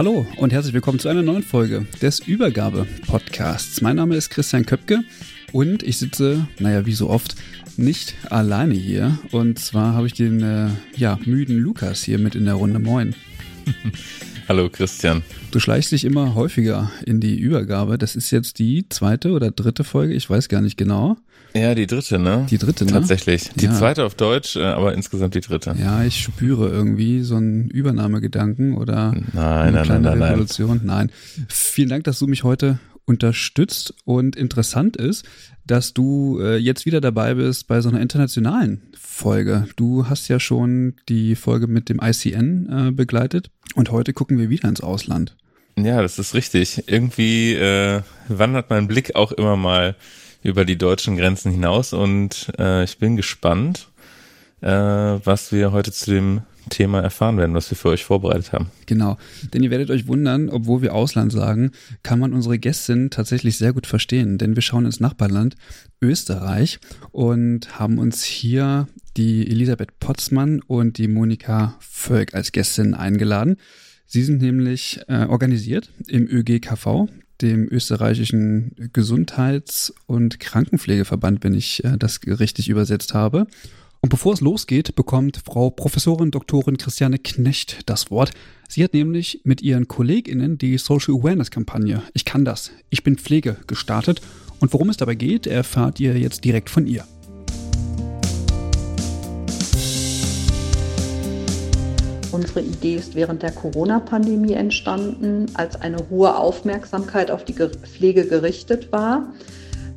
Hallo und herzlich willkommen zu einer neuen Folge des Übergabe-Podcasts. Mein Name ist Christian Köpke und ich sitze, naja, wie so oft, nicht alleine hier. Und zwar habe ich den äh, ja, müden Lukas hier mit in der Runde. Moin. Hallo Christian. Du schleichst dich immer häufiger in die Übergabe. Das ist jetzt die zweite oder dritte Folge, ich weiß gar nicht genau. Ja, die dritte, ne? Die dritte, ne? Tatsächlich. Die Ja. zweite auf Deutsch, äh, aber insgesamt die dritte. Ja, ich spüre irgendwie so einen Übernahmegedanken oder Nein, eine nein, kleine nein, nein, nein. Revolution. Nein. Vielen Dank, dass du mich heute unterstützt und interessant ist, dass du äh, jetzt wieder dabei bist bei so einer internationalen Folge. Du hast ja schon die Folge mit dem ICN äh, begleitet und heute gucken wir wieder ins Ausland. Ja, das ist richtig. Irgendwie äh, wandert mein Blick auch immer mal über die deutschen Grenzen hinaus und äh, ich bin gespannt, äh, was wir heute zu dem Thema erfahren werden, was wir für euch vorbereitet haben. Genau, denn ihr werdet euch wundern, obwohl wir Ausland sagen, kann man unsere Gästin tatsächlich sehr gut verstehen, denn wir schauen ins Nachbarland Österreich und haben uns hier die Elisabeth Potzmann und die Monika Völk als Gästin eingeladen. Sie sind nämlich äh, organisiert im ÖGKV, dem österreichischen Gesundheits- und Krankenpflegeverband, wenn ich äh, das richtig übersetzt habe. Und bevor es losgeht, bekommt Frau Professorin Doktorin Christiane Knecht das Wort. Sie hat nämlich mit ihren KollegInnen die Social Awareness Kampagne Ich kann das, ich bin Pflege gestartet. Und worum es dabei geht, erfahrt ihr jetzt direkt von ihr. Unsere Idee ist während der Corona-Pandemie entstanden, als eine hohe Aufmerksamkeit auf die Ge- Pflege gerichtet war.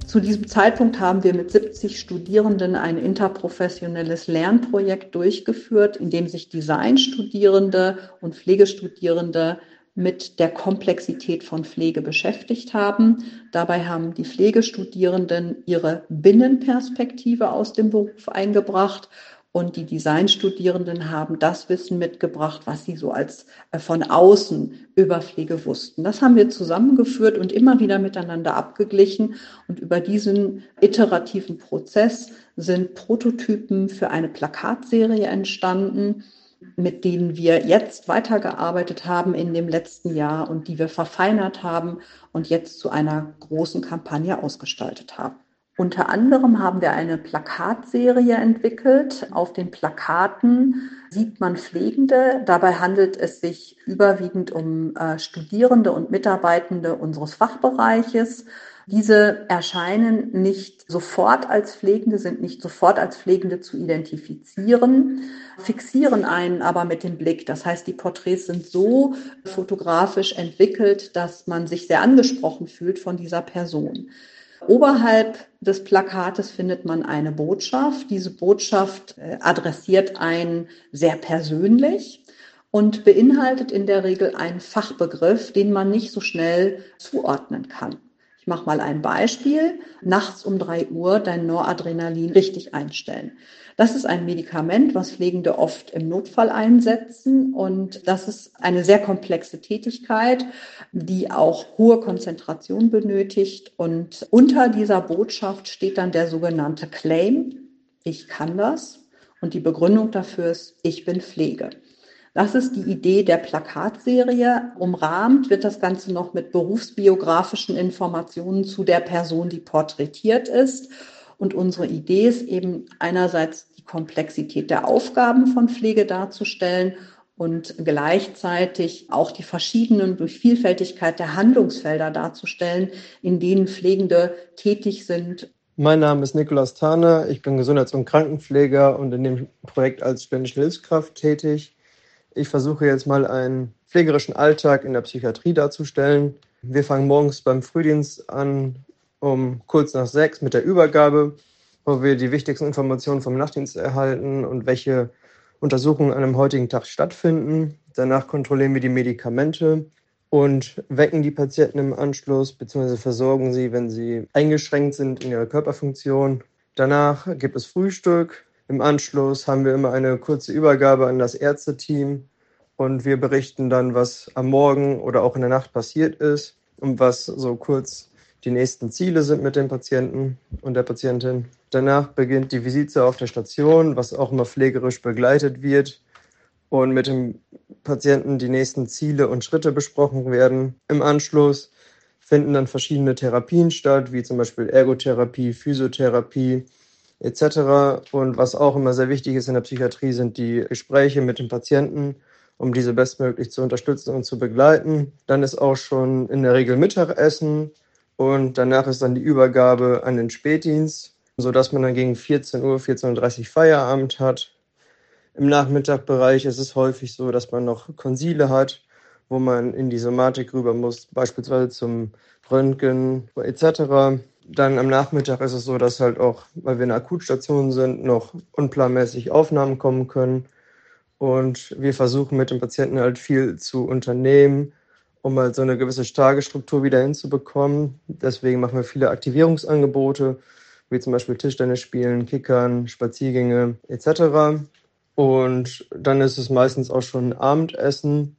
Zu diesem Zeitpunkt haben wir mit 70 Studierenden ein interprofessionelles Lernprojekt durchgeführt, in dem sich Designstudierende und Pflegestudierende mit der Komplexität von Pflege beschäftigt haben. Dabei haben die Pflegestudierenden ihre Binnenperspektive aus dem Beruf eingebracht und die Designstudierenden haben das Wissen mitgebracht, was sie so als äh, von außen über Pflege wussten. Das haben wir zusammengeführt und immer wieder miteinander abgeglichen. Und über diesen iterativen Prozess sind Prototypen für eine Plakatserie entstanden, mit denen wir jetzt weitergearbeitet haben in dem letzten Jahr und die wir verfeinert haben und jetzt zu einer großen Kampagne ausgestaltet haben. Unter anderem haben wir eine Plakatserie entwickelt. Auf den Plakaten sieht man Pflegende. Dabei handelt es sich überwiegend um äh, Studierende und Mitarbeitende unseres Fachbereiches. Diese erscheinen nicht sofort als Pflegende, sind nicht sofort als Pflegende zu identifizieren, fixieren einen aber mit dem Blick. Das heißt, die Porträts sind so fotografisch entwickelt, dass man sich sehr angesprochen fühlt von dieser Person. Oberhalb des Plakates findet man eine Botschaft. Diese Botschaft äh, adressiert einen sehr persönlich und beinhaltet in der Regel einen Fachbegriff, den man nicht so schnell zuordnen kann. Ich mache mal ein Beispiel. Nachts um drei Uhr dein Noradrenalin richtig einstellen. Das ist ein Medikament, was Pflegende oft im Notfall einsetzen. Und das ist eine sehr komplexe Tätigkeit, die auch hohe Konzentration benötigt. Und unter dieser Botschaft steht dann der sogenannte Claim. Ich kann das. Und die Begründung dafür ist, ich bin Pflege. Das ist die Idee der Plakatserie. Umrahmt wird das Ganze noch mit berufsbiografischen Informationen zu der Person, die porträtiert ist. Und unsere Idee ist eben einerseits die Komplexität der Aufgaben von Pflege darzustellen und gleichzeitig auch die verschiedenen durch Vielfältigkeit der Handlungsfelder darzustellen, in denen Pflegende tätig sind. Mein Name ist Nikolaus Thaner, ich bin Gesundheits- und Krankenpfleger und in dem Projekt als studentische Hilfskraft tätig. Ich versuche jetzt mal einen pflegerischen Alltag in der Psychiatrie darzustellen. Wir fangen morgens beim Frühdienst an, um kurz nach sechs mit der Übergabe, wo wir die wichtigsten Informationen vom Nachtdienst erhalten und welche Untersuchungen an einem heutigen Tag stattfinden. Danach kontrollieren wir die Medikamente und wecken die Patienten im Anschluss bzw. versorgen sie, wenn sie eingeschränkt sind in ihrer Körperfunktion. Danach gibt es Frühstück. Im Anschluss haben wir immer eine kurze Übergabe an das Ärzteteam und wir berichten dann, was am Morgen oder auch in der Nacht passiert ist und was so kurz die nächsten Ziele sind mit dem Patienten und der Patientin. Danach beginnt die Visite auf der Station, was auch immer pflegerisch begleitet wird und mit dem Patienten die nächsten Ziele und Schritte besprochen werden. Im Anschluss finden dann verschiedene Therapien statt, wie zum Beispiel Ergotherapie, Physiotherapie etc. Und was auch immer sehr wichtig ist in der Psychiatrie, sind die Gespräche mit dem Patienten, um diese bestmöglich zu unterstützen und zu begleiten. Dann ist auch schon in der Regel Mittagessen und danach ist dann die Übergabe an den Spätdienst, sodass man dann gegen 14 Uhr, 14.30 Uhr Feierabend hat. Im Nachmittagbereich ist es häufig so, dass man noch Konsile hat, wo man in die Somatik rüber muss, beispielsweise zum Röntgen etc. Dann am Nachmittag ist es so, dass halt auch, weil wir eine Akutstation sind, noch unplanmäßig Aufnahmen kommen können. Und wir versuchen mit dem Patienten halt viel zu unternehmen, um halt so eine gewisse Tagesstruktur wieder hinzubekommen. Deswegen machen wir viele Aktivierungsangebote, wie zum Beispiel Tischtennis spielen, Kickern, Spaziergänge etc. Und dann ist es meistens auch schon Abendessen.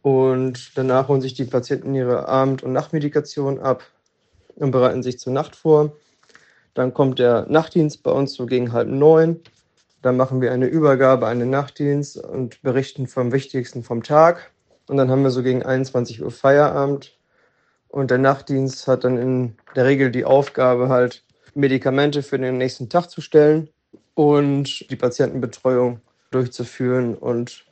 Und danach holen sich die Patienten ihre Abend- und Nachtmedikation ab und bereiten sich zur Nacht vor. Dann kommt der Nachtdienst bei uns so gegen halb neun. Dann machen wir eine Übergabe an den Nachtdienst und berichten vom Wichtigsten vom Tag. Und dann haben wir so gegen 21 Uhr Feierabend. Und der Nachtdienst hat dann in der Regel die Aufgabe, halt Medikamente für den nächsten Tag zu stellen und die Patientenbetreuung durchzuführen und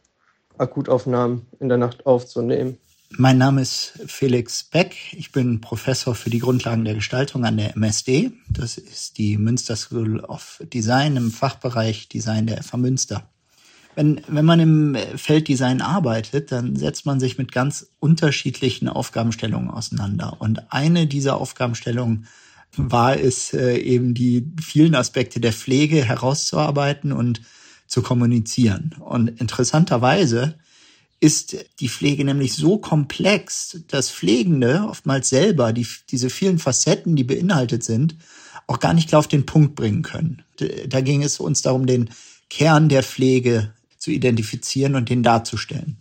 Akutaufnahmen in der Nacht aufzunehmen. Mein Name ist Felix Beck. Ich bin Professor für die Grundlagen der Gestaltung an der MSD. Das ist die Münster School of Design im Fachbereich Design der FH Münster wenn, wenn man im Felddesign arbeitet, dann setzt man sich mit ganz unterschiedlichen Aufgabenstellungen auseinander. Und eine dieser Aufgabenstellungen war es äh, eben die vielen Aspekte der Pflege herauszuarbeiten und zu kommunizieren. Und interessanterweise ist die Pflege nämlich so komplex, dass Pflegende oftmals selber die, diese vielen Facetten, die beinhaltet sind, auch gar nicht klar auf den Punkt bringen können. Da ging es uns darum, den Kern der Pflege zu identifizieren und den darzustellen.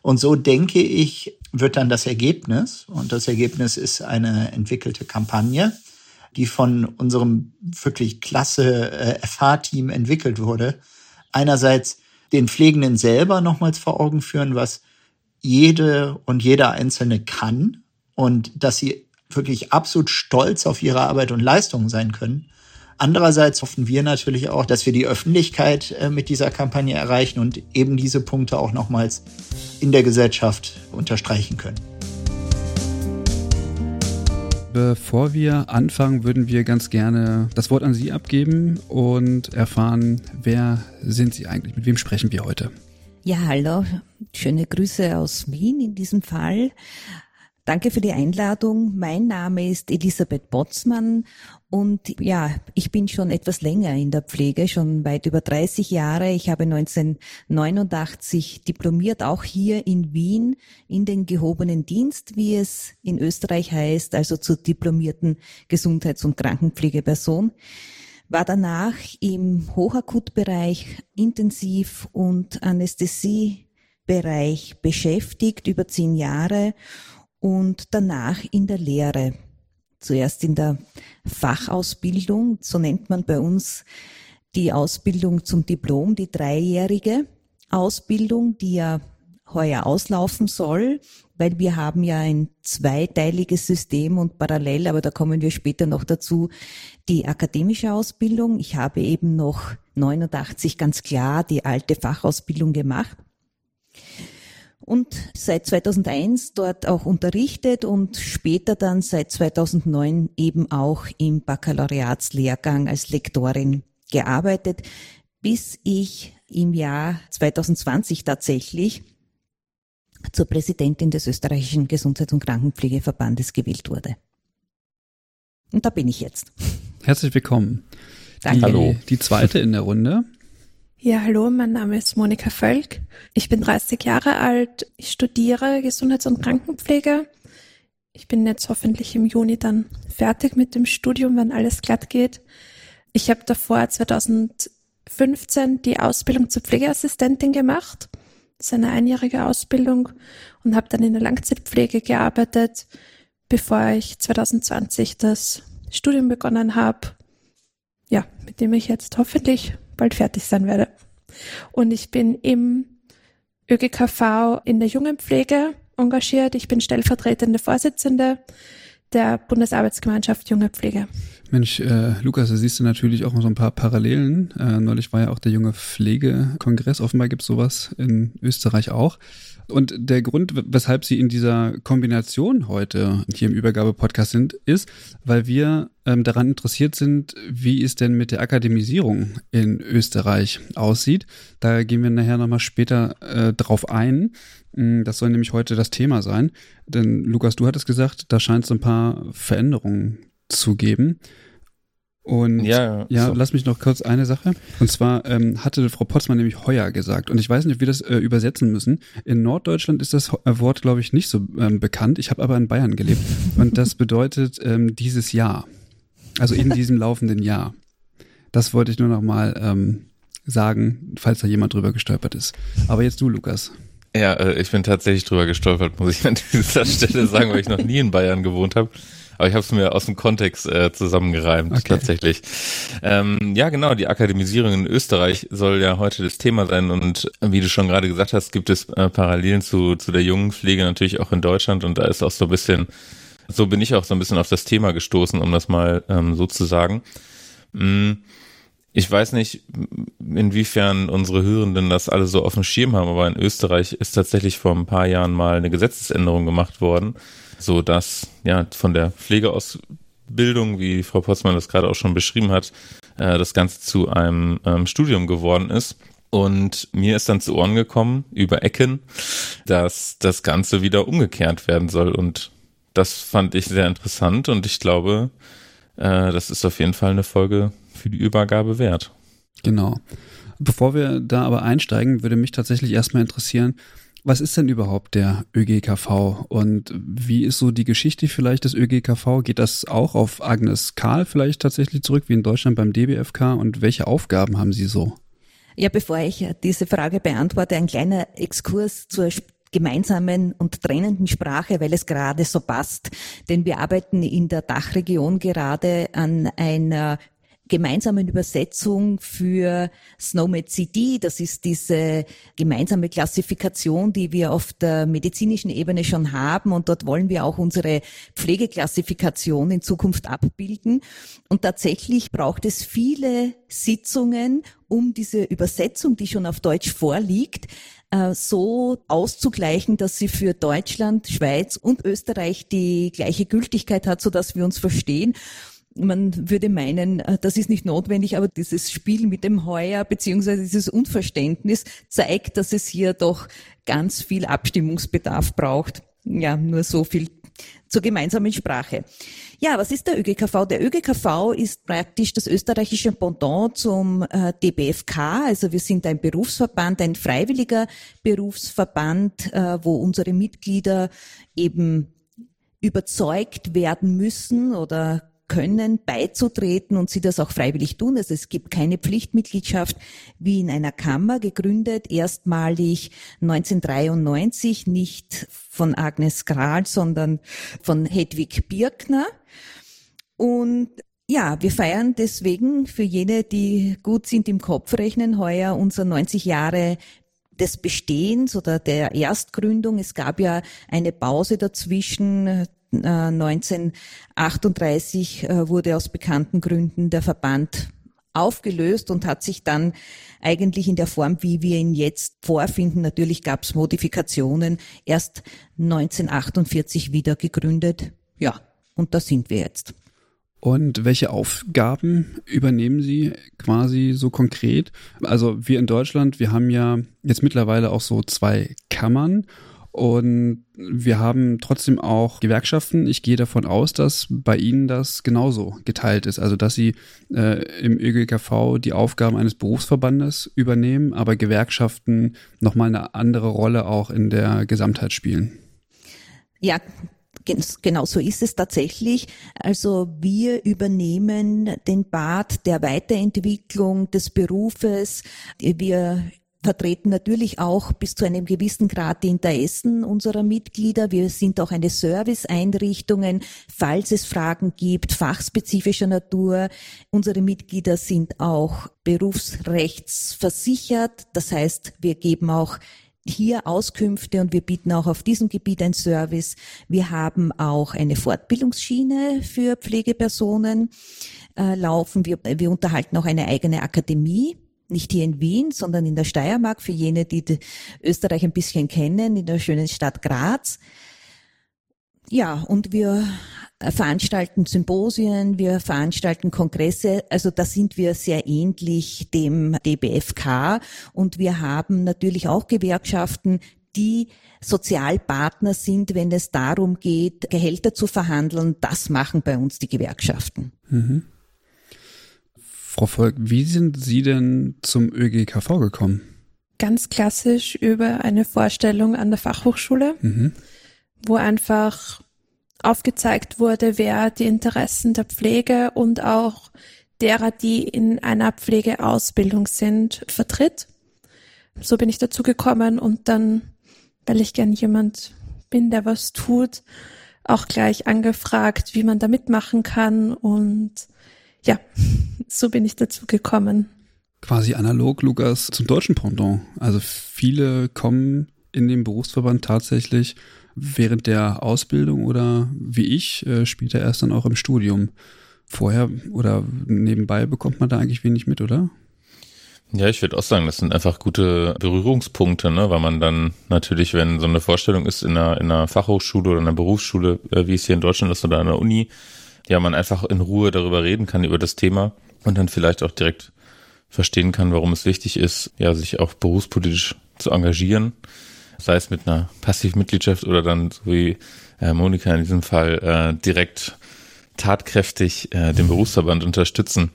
Und so denke ich, wird dann das Ergebnis, und das Ergebnis ist eine entwickelte Kampagne, die von unserem wirklich klasse äh, FH-Team entwickelt wurde, einerseits den Pflegenden selber nochmals vor Augen führen, was jede und jeder Einzelne kann und dass sie wirklich absolut stolz auf ihre Arbeit und Leistungen sein können. Andererseits hoffen wir natürlich auch, dass wir die Öffentlichkeit äh, mit dieser Kampagne erreichen und eben diese Punkte auch nochmals in der Gesellschaft unterstreichen können. Bevor wir anfangen, würden wir ganz gerne das Wort an Sie abgeben und erfahren, wer sind Sie eigentlich? Mit wem sprechen wir heute? Ja, hallo. Schöne Grüße aus Wien in diesem Fall. Danke für die Einladung. Mein Name ist Elisabeth Botzmann und ja, ich bin schon etwas länger in der Pflege, schon weit über 30 Jahre. Ich habe 1989 diplomiert, auch hier in Wien, in den gehobenen Dienst, wie es in Österreich heißt, also zur diplomierten Gesundheits- und Krankenpflegeperson. War danach im Hochakutbereich Intensiv- und Anästhesiebereich beschäftigt, über zehn Jahre und danach in der Lehre. Zuerst in der Fachausbildung, so nennt man bei uns die Ausbildung zum Diplom, die dreijährige Ausbildung, die ja heuer auslaufen soll, weil wir haben ja ein zweiteiliges System und parallel, aber da kommen wir später noch dazu, die akademische Ausbildung. Ich habe eben noch 89 ganz klar die alte Fachausbildung gemacht und seit 2001 dort auch unterrichtet und später dann seit 2009 eben auch im Baccalaureatslehrgang als Lektorin gearbeitet, bis ich im Jahr 2020 tatsächlich zur Präsidentin des österreichischen Gesundheits- und Krankenpflegeverbandes gewählt wurde. Und da bin ich jetzt. Herzlich willkommen. Danke. Die, Hallo. Die zweite in der Runde. Ja, hallo, mein Name ist Monika Völk. Ich bin 30 Jahre alt. Ich studiere Gesundheits- und Krankenpflege. Ich bin jetzt hoffentlich im Juni dann fertig mit dem Studium, wenn alles glatt geht. Ich habe davor 2015 die Ausbildung zur Pflegeassistentin gemacht. Das ist eine einjährige Ausbildung und habe dann in der Langzeitpflege gearbeitet, bevor ich 2020 das Studium begonnen habe. Ja, mit dem ich jetzt hoffentlich bald fertig sein werde. Und ich bin im ÖGKV in der Jungenpflege engagiert. Ich bin stellvertretende Vorsitzende der Bundesarbeitsgemeinschaft Junge Pflege. Mensch, äh, Lukas, da siehst du natürlich auch noch so ein paar Parallelen. Äh, neulich war ja auch der junge Pflegekongress. Offenbar gibt es sowas in Österreich auch. Und der Grund, weshalb Sie in dieser Kombination heute hier im Übergabe-Podcast sind, ist, weil wir ähm, daran interessiert sind, wie es denn mit der Akademisierung in Österreich aussieht. Da gehen wir nachher nochmal später äh, drauf ein. Mm, Das soll nämlich heute das Thema sein. Denn Lukas, du hattest gesagt, da scheint es ein paar Veränderungen zu geben. Und Ja, ja, so. lass mich noch kurz eine Sache. Und zwar ähm, hatte Frau Potzmann nämlich heuer gesagt. Und ich weiß nicht, ob wir das äh, übersetzen müssen. In Norddeutschland ist das äh, Wort, glaube ich, nicht so ähm, bekannt. Ich habe aber in Bayern gelebt. Und das bedeutet ähm, dieses Jahr. Also in diesem laufenden Jahr. Das wollte ich nur noch mal ähm, sagen, falls da jemand drüber gestolpert ist. Aber jetzt du, Lukas. Ja, äh, ich bin tatsächlich drüber gestolpert, muss ich an dieser Stelle sagen, weil ich noch nie in Bayern gewohnt habe. Aber ich habe es mir aus dem Kontext äh, zusammengereimt, Okay. tatsächlich. Ähm, ja, genau, die Akademisierung in Österreich soll ja heute das Thema sein. Und wie du schon gerade gesagt hast, gibt es äh, Parallelen zu, zu der jungen Pflege natürlich auch in Deutschland. Und da ist auch so ein bisschen, so bin ich auch so ein bisschen auf das Thema gestoßen, um das mal ähm, so zu sagen. Mm, Ich weiß nicht, inwiefern unsere Hörenden das alle so auf dem Schirm haben, aber in Österreich ist tatsächlich vor ein paar Jahren mal eine Gesetzesänderung gemacht worden, so dass ja von der Pflegeausbildung, wie Frau Potzmann das gerade auch schon beschrieben hat, äh, das Ganze zu einem ähm, Studium geworden ist. Und mir ist dann zu Ohren gekommen über Ecken, dass das Ganze wieder umgekehrt werden soll. Und das fand ich sehr interessant und ich glaube, äh, das ist auf jeden Fall eine Folge für die Übergabe wert. Genau. Bevor wir da aber einsteigen, würde mich tatsächlich erstmal interessieren, was ist denn überhaupt der ÖGKV und wie ist so die Geschichte vielleicht des ÖGKV? Geht das auch auf Agnes Karl vielleicht tatsächlich zurück, wie in Deutschland beim DBFK und welche Aufgaben haben Sie so? Ja, bevor ich diese Frage beantworte, ein kleiner Exkurs zur gemeinsamen und trennenden Sprache, weil es gerade so passt. Denn wir arbeiten in der Dachregion gerade an einer gemeinsamen Übersetzung für SNOMED CD. Das ist diese gemeinsame Klassifikation, die wir auf der medizinischen Ebene schon haben. Und dort wollen wir auch unsere Pflegeklassifikation in Zukunft abbilden. Und tatsächlich braucht es viele Sitzungen, um diese Übersetzung, die schon auf Deutsch vorliegt, äh, so auszugleichen, dass sie für Deutschland, Schweiz und Österreich die gleiche Gültigkeit hat, so dass wir uns verstehen. Man würde meinen, äh, das ist nicht notwendig, aber dieses Spiel mit dem Heuer beziehungsweise dieses Unverständnis zeigt, dass es hier doch ganz viel Abstimmungsbedarf braucht. Ja, nur so viel zur gemeinsamen Sprache. Ja, was ist der ÖGKV? Der ÖGKV ist praktisch das österreichische Pendant zum äh, DBFK. Also wir sind ein Berufsverband, ein freiwilliger Berufsverband, äh, wo unsere Mitglieder eben überzeugt werden müssen oder können beizutreten und sie das auch freiwillig tun. Also es gibt keine Pflichtmitgliedschaft wie in einer Kammer, gegründet erstmalig 1993, nicht von Agnes Kral, sondern von Hedwig Birkner. Und ja, wir feiern deswegen für jene, die gut sind im Kopf rechnen, heuer unser 90 Jahre des Bestehens oder der Erstgründung. Es gab ja eine Pause dazwischen. 1938 äh, wurde aus bekannten Gründen der Verband aufgelöst und hat sich dann eigentlich in der Form, wie wir ihn jetzt vorfinden, natürlich gab es Modifikationen, erst 1948 wieder gegründet. Ja, und da sind wir jetzt. Und welche Aufgaben übernehmen Sie quasi so konkret? Also wir in Deutschland, wir haben ja jetzt mittlerweile auch so zwei Kammern und wir haben trotzdem auch Gewerkschaften. Ich gehe davon aus, dass bei Ihnen das genauso geteilt ist. Also dass Sie äh, im ÖGKV die Aufgaben eines Berufsverbandes übernehmen, aber Gewerkschaften nochmal eine andere Rolle auch in der Gesamtheit spielen. Ja, Genau so ist es tatsächlich. Also wir übernehmen den Part der Weiterentwicklung des Berufes. Wir vertreten natürlich auch bis zu einem gewissen Grad die Interessen unserer Mitglieder. Wir sind auch eine Serviceeinrichtungen, falls es Fragen gibt, fachspezifischer Natur. Unsere Mitglieder sind auch berufsrechtsversichert. Das heißt, wir geben auch hier Auskünfte und wir bieten auch auf diesem Gebiet ein Service. Wir haben auch eine Fortbildungsschiene für Pflegepersonen äh, laufen. Wir, wir unterhalten auch eine eigene Akademie. Nicht hier in Wien, sondern in der Steiermark, für jene, die Österreich ein bisschen kennen, in der schönen Stadt Graz. Ja, und wir veranstalten Symposien, wir veranstalten Kongresse, also da sind wir sehr ähnlich dem DBFK und wir haben natürlich auch Gewerkschaften, die Sozialpartner sind, wenn es darum geht, Gehälter zu verhandeln. Das machen bei uns die Gewerkschaften. Mhm. Frau Volk, wie sind Sie denn zum ÖGKV gekommen? Ganz klassisch über eine Vorstellung an der Fachhochschule, mhm. wo einfach aufgezeigt wurde, wer die Interessen der Pflege und auch derer, die in einer Pflegeausbildung sind, vertritt. So bin ich dazu gekommen und dann, weil ich gern jemand bin, der was tut, auch gleich angefragt, wie man da mitmachen kann und ja, so bin ich dazu gekommen. Quasi analog, Lukas, zum deutschen Pendant. Also viele kommen in den Berufsverband tatsächlich während der Ausbildung oder wie ich, äh, spielt er erst dann auch im Studium. Vorher oder nebenbei bekommt man da eigentlich wenig mit, oder? Ja, ich würde auch sagen, das sind einfach gute Berührungspunkte, ne? weil man dann natürlich, wenn so eine Vorstellung ist in einer, in einer Fachhochschule oder einer Berufsschule, äh, wie es hier in Deutschland ist oder an der Uni, ja, man einfach in Ruhe darüber reden kann, über das Thema und dann vielleicht auch direkt verstehen kann, warum es wichtig ist, ja, sich auch berufspolitisch zu engagieren sei es mit einer Passivmitgliedschaft oder dann, so wie äh, Monika in diesem Fall, äh, direkt tatkräftig äh, den Berufsverband unterstützen.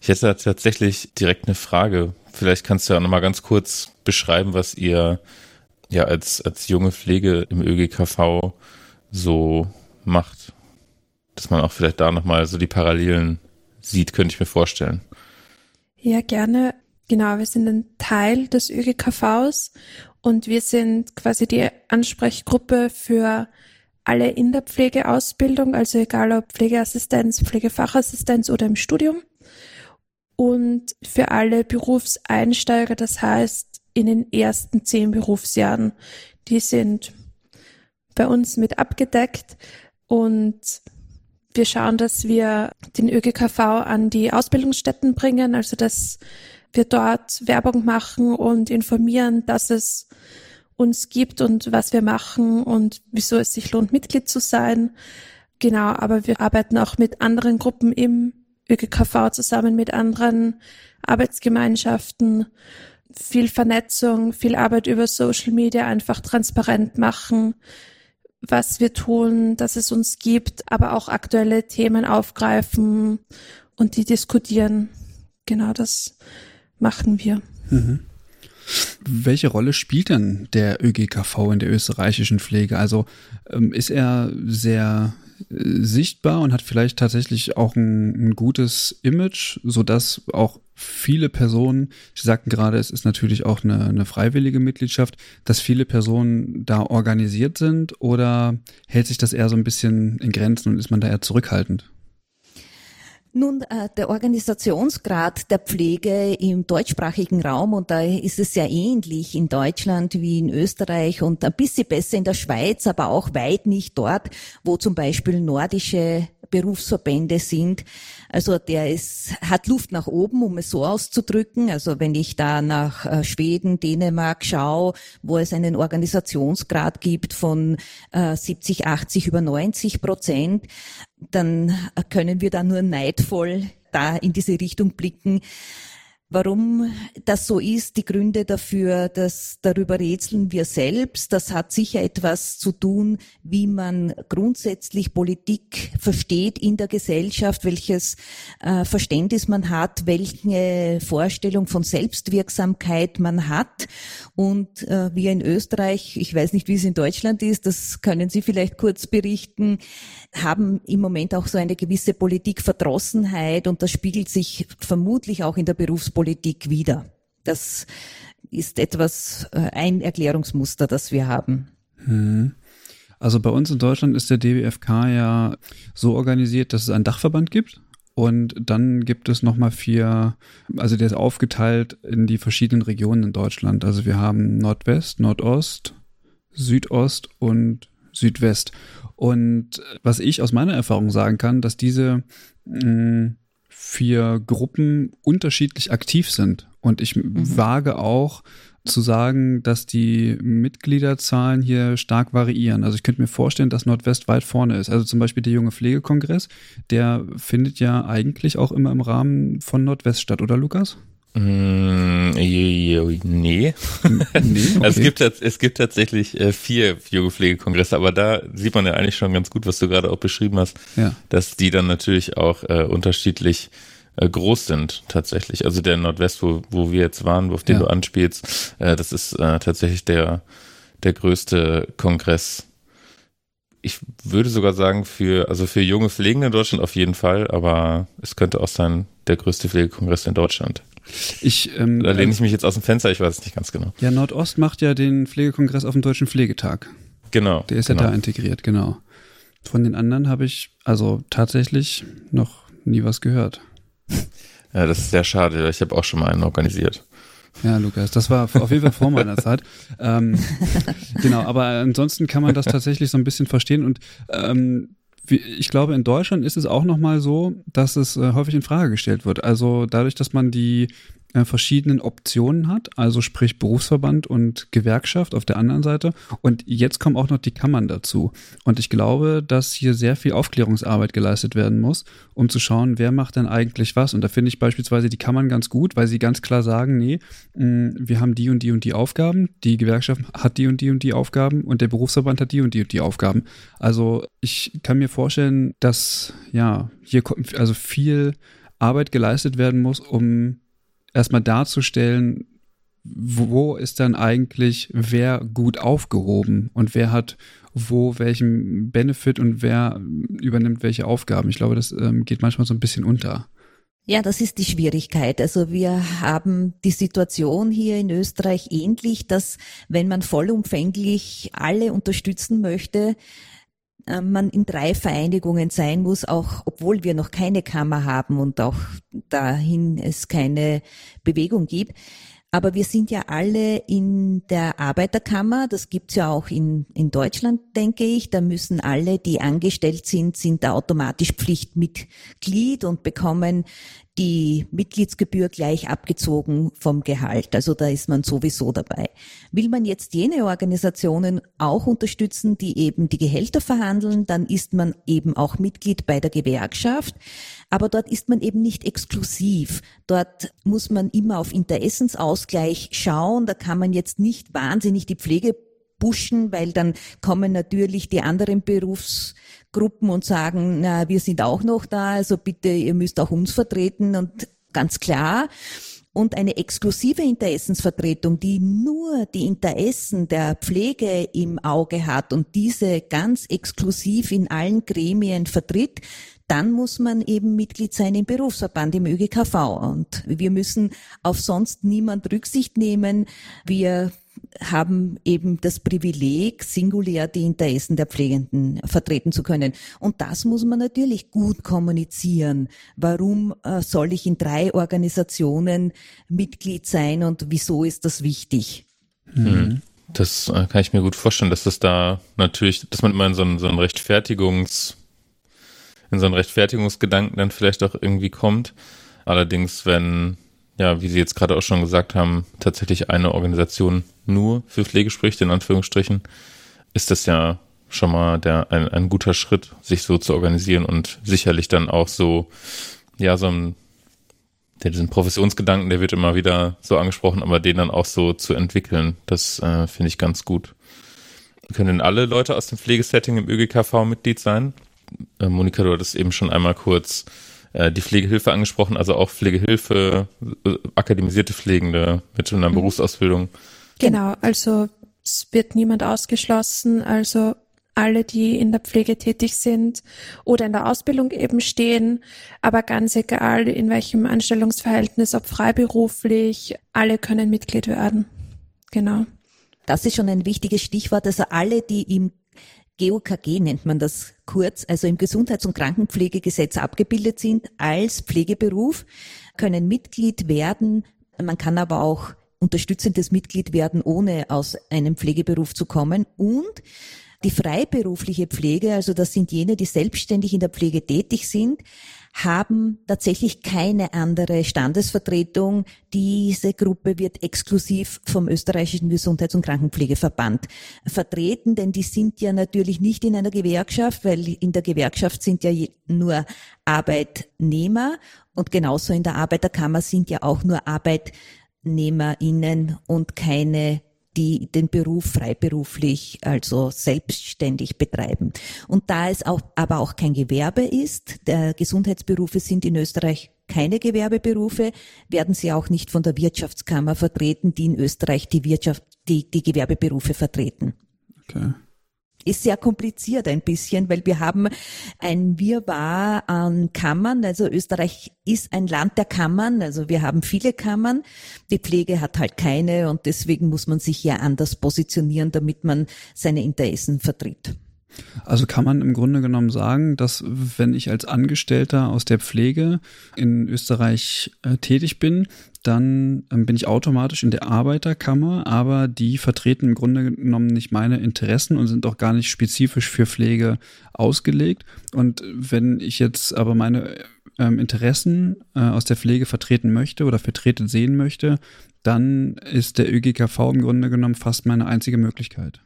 Ich hätte tatsächlich direkt eine Frage. Vielleicht kannst du ja nochmal ganz kurz beschreiben, was ihr ja als, als junge Pflege im ÖGKV so macht. Dass man auch vielleicht da nochmal so die Parallelen sieht, könnte ich mir vorstellen. Ja, gerne. Genau, wir sind ein Teil des ÖGKVs und wir sind quasi die Ansprechgruppe für alle in der Pflegeausbildung, also egal ob Pflegeassistenz, Pflegefachassistenz oder im Studium. Und für alle Berufseinsteiger, das heißt in den ersten zehn Berufsjahren, die sind bei uns mit abgedeckt und wir schauen, dass wir den ÖGKV an die Ausbildungsstätten bringen, also dass wir dort Werbung machen und informieren, dass es uns gibt und was wir machen und wieso es sich lohnt, Mitglied zu sein. Genau, aber wir arbeiten auch mit anderen Gruppen im ÖGKV zusammen, mit anderen Arbeitsgemeinschaften. Viel Vernetzung, viel Arbeit über Social Media, einfach transparent machen, was wir tun, dass es uns gibt, aber auch aktuelle Themen aufgreifen und die diskutieren. Genau das machen wir. Mhm. Welche Rolle spielt denn der ÖGKV in der österreichischen Pflege? Also ähm, ist er sehr sichtbar und hat vielleicht tatsächlich auch ein, ein gutes Image, so dass auch viele Personen, Sie sagten gerade, es ist natürlich auch eine, eine freiwillige Mitgliedschaft, dass viele Personen da organisiert sind oder hält sich das eher so ein bisschen in Grenzen und ist man da eher zurückhaltend? Nun, äh, der Organisationsgrad der Pflege im deutschsprachigen Raum, und da ist es sehr ähnlich in Deutschland wie in Österreich und ein bisschen besser in der Schweiz, aber auch weit nicht dort, wo zum Beispiel nordische Berufsverbände sind. Also der ist, hat Luft nach oben, um es so auszudrücken. Also wenn ich da nach äh, Schweden, Dänemark schaue, wo es einen Organisationsgrad gibt von äh, 70, 80 über 90 Prozent, dann können wir da nur neidvoll da in diese Richtung blicken. Warum das so ist, die Gründe dafür, dass darüber rätseln wir selbst. Das hat sicher etwas zu tun, wie man grundsätzlich Politik versteht in der Gesellschaft, welches äh, Verständnis man hat, welche Vorstellung von Selbstwirksamkeit man hat. Und äh, wir in Österreich, ich weiß nicht, wie es in Deutschland ist, das können Sie vielleicht kurz berichten, haben im Moment auch so eine gewisse Politikverdrossenheit und das spiegelt sich vermutlich auch in der Berufspolitik wieder. Das ist etwas, äh, ein Erklärungsmuster, das wir haben. Hm. Also bei uns in Deutschland ist der DBFK ja so organisiert, dass es einen Dachverband gibt. Und dann gibt es nochmal vier, also der ist aufgeteilt in die verschiedenen Regionen in Deutschland. Also wir haben Nordwest, Nordost, Südost und Südwest. Und was ich aus meiner Erfahrung sagen kann, dass diese mh, mm, vier Gruppen unterschiedlich aktiv sind. Und ich mhm. wage auch zu sagen, dass die Mitgliederzahlen hier stark variieren. Also ich könnte mir vorstellen, dass Nordwest weit vorne ist. Also zum Beispiel der junge Pflegekongress, der findet ja eigentlich auch immer im Rahmen von Nordwest statt, oder Lukas? Mm, nee. nee okay. also es gibt, es gibt tatsächlich äh, vier Yogapflegekongresse, aber da sieht man ja eigentlich schon ganz gut, was du gerade auch beschrieben hast, ja. dass die dann natürlich auch äh, unterschiedlich äh, groß sind tatsächlich. Also der Nordwest, wo, wo wir jetzt waren, auf den ja. du anspielst, äh, das ist äh, tatsächlich der, der größte Kongress. Ich würde sogar sagen, für, also für junge Pflegende in Deutschland auf jeden Fall, aber es könnte auch sein, der größte Pflegekongress in Deutschland. Ich, ähm, da lehne ich mich jetzt aus dem Fenster, ich weiß es nicht ganz genau. Ja, Nordost macht ja den Pflegekongress auf dem Deutschen Pflegetag. Genau. Der ist genau. ja da integriert, genau. Von den anderen habe ich also tatsächlich noch nie was gehört. Ja, das ist sehr schade. Ich habe auch schon mal einen organisiert. Ja, Lukas, das war auf jeden Fall vor meiner Zeit. Ähm, genau, aber ansonsten kann man das tatsächlich so ein bisschen verstehen und ähm, ich glaube, in Deutschland ist es auch nochmal so, dass es äh, häufig in Frage gestellt wird. Also dadurch, dass man die äh, verschiedenen Optionen hat, also sprich Berufsverband und Gewerkschaft auf der anderen Seite. Und jetzt kommen auch noch die Kammern dazu. Und ich glaube, dass hier sehr viel Aufklärungsarbeit geleistet werden muss, um zu schauen, wer macht denn eigentlich was. Und da finde ich beispielsweise die Kammern ganz gut, weil sie ganz klar sagen, nee, mm, wir haben die und die und die Aufgaben, die Gewerkschaft hat die und die und die Aufgaben und der Berufsverband hat die und die und die Aufgaben. Also ich kann mir vorstellen, dass ja hier also viel Arbeit geleistet werden muss, um erstmal darzustellen, wo ist dann eigentlich wer gut aufgehoben und wer hat wo welchen Benefit und wer übernimmt welche Aufgaben. Ich glaube, das ähm, geht manchmal so ein bisschen unter. Ja, das ist die Schwierigkeit. Also wir haben die Situation hier in Österreich ähnlich, dass wenn man vollumfänglich alle unterstützen möchte, man in drei Vereinigungen sein muss, auch obwohl wir noch keine Kammer haben und auch dahin es keine Bewegung gibt. Aber wir sind ja alle in der Arbeiterkammer, das gibt's ja auch in, in Deutschland, denke ich. Da müssen alle, die angestellt sind, sind da automatisch Pflichtmitglied und bekommen die Mitgliedsgebühr gleich abgezogen vom Gehalt. Also da ist man sowieso dabei. Will man jetzt jene Organisationen auch unterstützen, die eben die Gehälter verhandeln, dann ist man eben auch Mitglied bei der Gewerkschaft. Aber dort ist man eben nicht exklusiv. Dort muss man immer auf Interessensausgleich schauen. Da kann man jetzt nicht wahnsinnig die Pflege pushen, weil dann kommen natürlich die anderen Berufsgruppen und sagen, na, wir sind auch noch da, also bitte, ihr müsst auch uns vertreten und ganz klar. Und eine exklusive Interessensvertretung, die nur die Interessen der Pflege im Auge hat und diese ganz exklusiv in allen Gremien vertritt, dann muss man eben Mitglied sein im Berufsverband, im ÖGKV. Und wir müssen auf sonst niemand Rücksicht nehmen. Wir haben eben das Privileg, singulär die Interessen der Pflegenden vertreten zu können. Und das muss man natürlich gut kommunizieren. Warum äh, soll ich in drei Organisationen Mitglied sein und wieso ist das wichtig? Mhm. Das äh, kann ich mir gut vorstellen, dass das da natürlich, dass man immer in so einen, so einen Rechtfertigungs, in so einen Rechtfertigungsgedanken dann vielleicht auch irgendwie kommt. Allerdings, wenn, ja, wie Sie jetzt gerade auch schon gesagt haben, tatsächlich eine Organisation nur für Pflege spricht, in Anführungsstrichen, ist das ja schon mal der, ein, ein guter Schritt, sich so zu organisieren und sicherlich dann auch so, ja, so ein der diesen Professionsgedanken, der wird immer wieder so angesprochen, aber den dann auch so zu entwickeln, das äh, finde ich ganz gut. Können alle Leute aus dem Pflegesetting im ÖGKV Mitglied sein? Äh, Monika, du hattest eben schon einmal kurz äh, die Pflegehilfe angesprochen, also auch Pflegehilfe, äh, akademisierte Pflegende mit einer mhm. Berufsausbildung. Genau, also es wird niemand ausgeschlossen, also alle, die in der Pflege tätig sind oder in der Ausbildung eben stehen, aber ganz egal, in welchem Anstellungsverhältnis, ob freiberuflich, alle können Mitglied werden. Genau. Das ist schon ein wichtiges Stichwort. Also alle, die im GOKG nennt man das kurz, also im Gesundheits- und Krankenpflegegesetz abgebildet sind als Pflegeberuf, können Mitglied werden. Man kann aber auch unterstützendes Mitglied werden, ohne aus einem Pflegeberuf zu kommen. Und die freiberufliche Pflege, also das sind jene, die selbstständig in der Pflege tätig sind, haben tatsächlich keine andere Standesvertretung. Diese Gruppe wird exklusiv vom österreichischen Gesundheits- und Krankenpflegeverband vertreten, denn die sind ja natürlich nicht in einer Gewerkschaft, weil in der Gewerkschaft sind ja nur Arbeitnehmer und genauso in der Arbeiterkammer sind ja auch nur Arbeitnehmerinnen und keine die den Beruf freiberuflich, also selbstständig betreiben. Und da es auch, aber auch kein Gewerbe ist, der Gesundheitsberufe sind in Österreich keine Gewerbeberufe, werden sie auch nicht von der Wirtschaftskammer vertreten, die in Österreich die Wirtschaft, die, die Gewerbeberufe vertreten. Okay ist sehr kompliziert ein bisschen, weil wir haben ein Wirrwarr an Kammern. Also Österreich ist ein Land der Kammern. Also wir haben viele Kammern. Die Pflege hat halt keine und deswegen muss man sich ja anders positionieren, damit man seine Interessen vertritt. Also kann man im Grunde genommen sagen, dass wenn ich als Angestellter aus der Pflege in Österreich äh, tätig bin, dann ähm, bin ich automatisch in der Arbeiterkammer, aber die vertreten im Grunde genommen nicht meine Interessen und sind auch gar nicht spezifisch für Pflege ausgelegt. Und wenn ich jetzt aber meine ähm, Interessen äh, aus der Pflege vertreten möchte oder vertreten sehen möchte, dann ist der ÖGKV im Grunde genommen fast meine einzige Möglichkeit.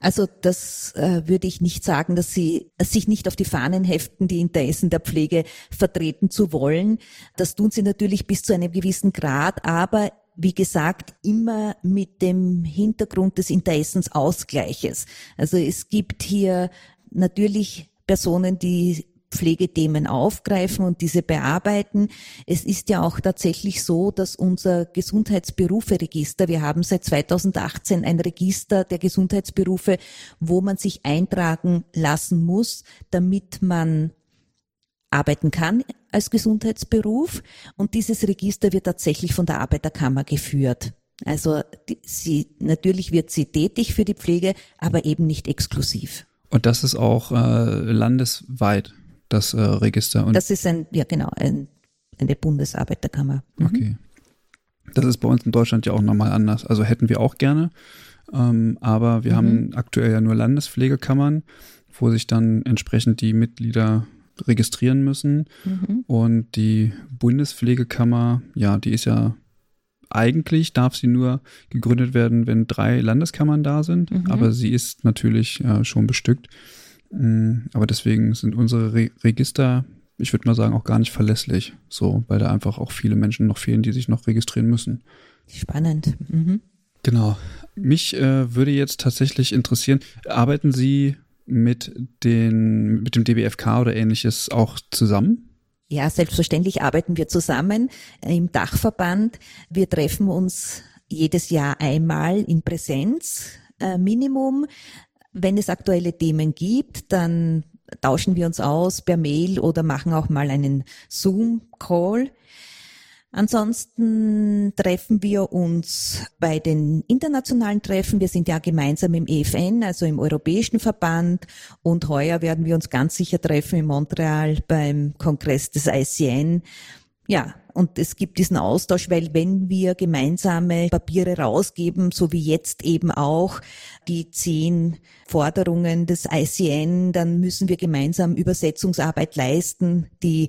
Also das äh, würde ich nicht sagen, dass sie sich nicht auf die Fahnen heften, die Interessen der Pflege vertreten zu wollen. Das tun sie natürlich bis zu einem gewissen Grad, aber wie gesagt, immer mit dem Hintergrund des Interessensausgleiches. Also es gibt hier natürlich Personen, die Pflegethemen aufgreifen und diese bearbeiten. Es ist ja auch tatsächlich so, dass unser Gesundheitsberufe-Register, wir haben seit 2018 ein Register der Gesundheitsberufe, wo man sich eintragen lassen muss, damit man arbeiten kann als Gesundheitsberuf. Und dieses Register wird tatsächlich von der Arbeiterkammer geführt. Also sie, natürlich wird sie tätig für die Pflege, aber eben nicht exklusiv. Und das ist auch äh, landesweit das äh, Register. Und das ist ein, ja genau, ein, eine Bundesarbeiterkammer. Mhm. Okay. Das ist bei uns in Deutschland ja auch nochmal anders. Also hätten wir auch gerne, ähm, aber wir mhm. haben aktuell ja nur Landespflegekammern, wo sich dann entsprechend die Mitglieder registrieren müssen. Mhm. Und die Bundespflegekammer, ja, die ist ja eigentlich darf sie nur gegründet werden, wenn drei Landeskammern da sind, mhm. aber sie ist natürlich äh, schon bestückt. Mm, aber deswegen sind unsere Re Register, ich würde mal sagen, auch gar nicht verlässlich. So, weil da einfach auch viele Menschen noch fehlen, die sich noch registrieren müssen. Spannend. Mhm. Genau. Mich äh, würde jetzt tatsächlich interessieren, arbeiten Sie mit den, mit dem DBFK oder ähnliches auch zusammen? Ja, selbstverständlich arbeiten wir zusammen im Dachverband. Wir treffen uns jedes Jahr einmal in Präsenz, äh, Minimum. Wenn es aktuelle Themen gibt, dann tauschen wir uns aus per Mail oder machen auch mal einen Zoom-Call. Ansonsten treffen wir uns bei den internationalen Treffen. Wir sind ja gemeinsam im EFN, also im Europäischen Verband. Und heuer werden wir uns ganz sicher treffen in Montreal beim Kongress des ICN. Ja, und es gibt diesen Austausch, weil wenn wir gemeinsame Papiere rausgeben, so wie jetzt eben auch die zehn Forderungen des ICN, dann müssen wir gemeinsam Übersetzungsarbeit leisten. Die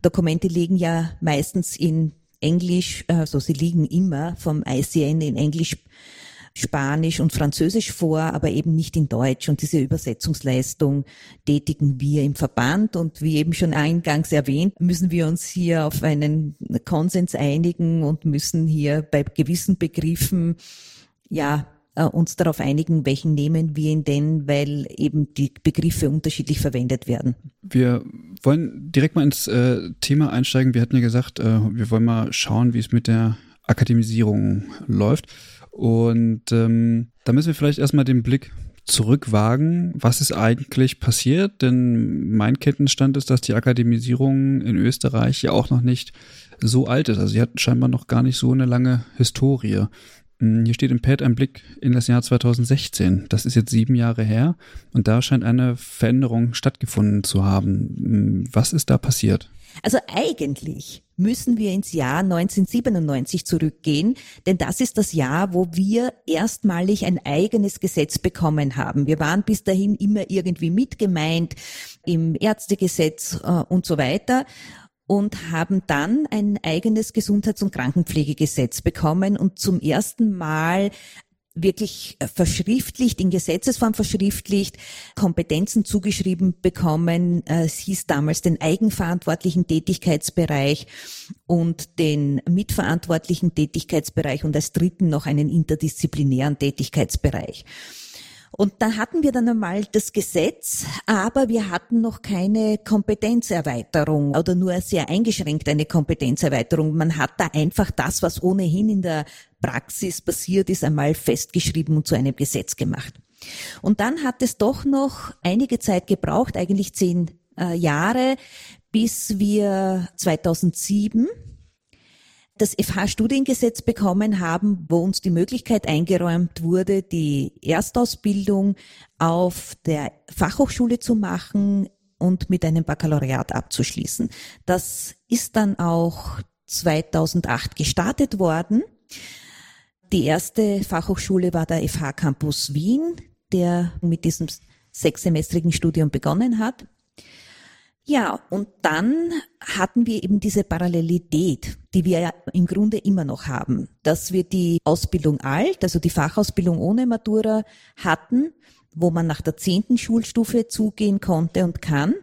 Dokumente liegen ja meistens in Englisch, also sie liegen immer vom ICN in Englisch Spanisch und Französisch vor, aber eben nicht in Deutsch. Und diese Übersetzungsleistung tätigen wir im Verband. Und wie eben schon eingangs erwähnt, müssen wir uns hier auf einen Konsens einigen und müssen hier bei gewissen Begriffen ja äh, uns darauf einigen, welchen nehmen wir ihn denn, weil eben die Begriffe unterschiedlich verwendet werden. Wir wollen direkt mal ins äh, Thema einsteigen. Wir hatten ja gesagt, äh, wir wollen mal schauen, wie es mit der Akademisierung läuft. Und ähm, da müssen wir vielleicht erstmal den Blick zurückwagen. Was ist eigentlich passiert? Denn mein Kenntnisstand ist, dass die Akademisierung in Österreich ja auch noch nicht so alt ist. Also sie hat scheinbar noch gar nicht so eine lange Historie. Hm, hier steht im Pad ein Blick in das Jahr 2016. Das ist jetzt sieben Jahre her und da scheint eine Veränderung stattgefunden zu haben. Hm, was ist da passiert? Also eigentlich müssen wir ins Jahr 1997 zurückgehen, denn das ist das Jahr, wo wir erstmalig ein eigenes Gesetz bekommen haben. Wir waren bis dahin immer irgendwie mitgemeint im Ärztegesetz äh, und so weiter und haben dann ein eigenes Gesundheits- und Krankenpflegegesetz bekommen und zum ersten Mal wirklich verschriftlicht, in Gesetzesform verschriftlicht, Kompetenzen zugeschrieben bekommen. Es hieß damals den eigenverantwortlichen Tätigkeitsbereich und den mitverantwortlichen Tätigkeitsbereich und als dritten noch einen interdisziplinären Tätigkeitsbereich. Und da hatten wir dann einmal das Gesetz, aber wir hatten noch keine Kompetenzerweiterung oder nur sehr eingeschränkt eine Kompetenzerweiterung. Man hat da einfach das, was ohnehin in der Praxis passiert ist, einmal festgeschrieben und zu einem Gesetz gemacht. Und dann hat es doch noch einige Zeit gebraucht, eigentlich zehn äh, Jahre, bis wir 2007 das FH-Studiengesetz bekommen haben, wo uns die Möglichkeit eingeräumt wurde, die Erstausbildung auf der Fachhochschule zu machen und mit einem Baccalaureat abzuschließen. Das ist dann auch 2008 gestartet worden. Die erste Fachhochschule war der FH Campus Wien, der mit diesem sechssemestrigen Studium begonnen hat. Ja, und dann hatten wir eben diese Parallelität, die wir ja im Grunde immer noch haben, dass wir die Ausbildung alt, also die Fachausbildung ohne Matura hatten, wo man nach der zehnten Schulstufe zugehen konnte und kann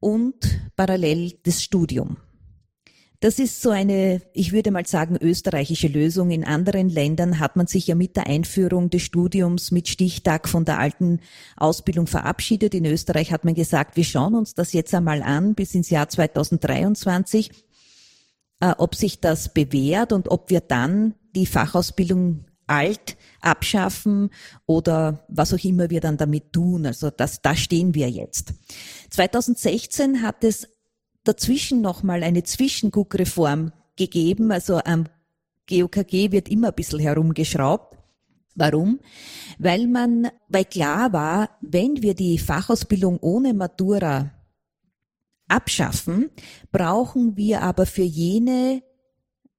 und parallel das Studium. Das ist so eine, ich würde mal sagen, österreichische Lösung. In anderen Ländern hat man sich ja mit der Einführung des Studiums mit Stichtag von der alten Ausbildung verabschiedet. In Österreich hat man gesagt, wir schauen uns das jetzt einmal an bis ins Jahr 2023, äh, ob sich das bewährt und ob wir dann die Fachausbildung alt abschaffen oder was auch immer wir dann damit tun. Also das, da stehen wir jetzt. 2016 hat es dazwischen nochmal eine Zwischenguckreform gegeben. Also am GOKG wird immer ein bisschen herumgeschraubt. Warum? Weil man, weil klar war, wenn wir die Fachausbildung ohne Matura abschaffen, brauchen wir aber für jene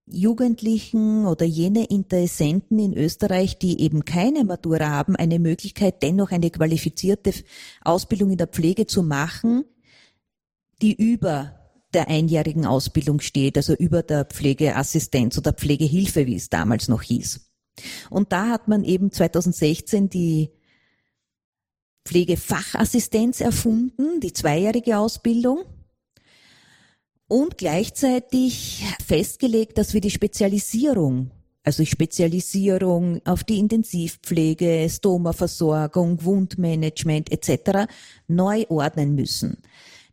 Jugendlichen oder jene Interessenten in Österreich, die eben keine Matura haben, eine Möglichkeit, dennoch eine qualifizierte Ausbildung in der Pflege zu machen, die über der einjährigen Ausbildung steht, also über der Pflegeassistenz oder Pflegehilfe, wie es damals noch hieß. Und da hat man eben 2016 die Pflegefachassistenz erfunden, die zweijährige Ausbildung und gleichzeitig festgelegt, dass wir die Spezialisierung, also Spezialisierung auf die Intensivpflege, Stomaversorgung, Wundmanagement etc. neu ordnen müssen.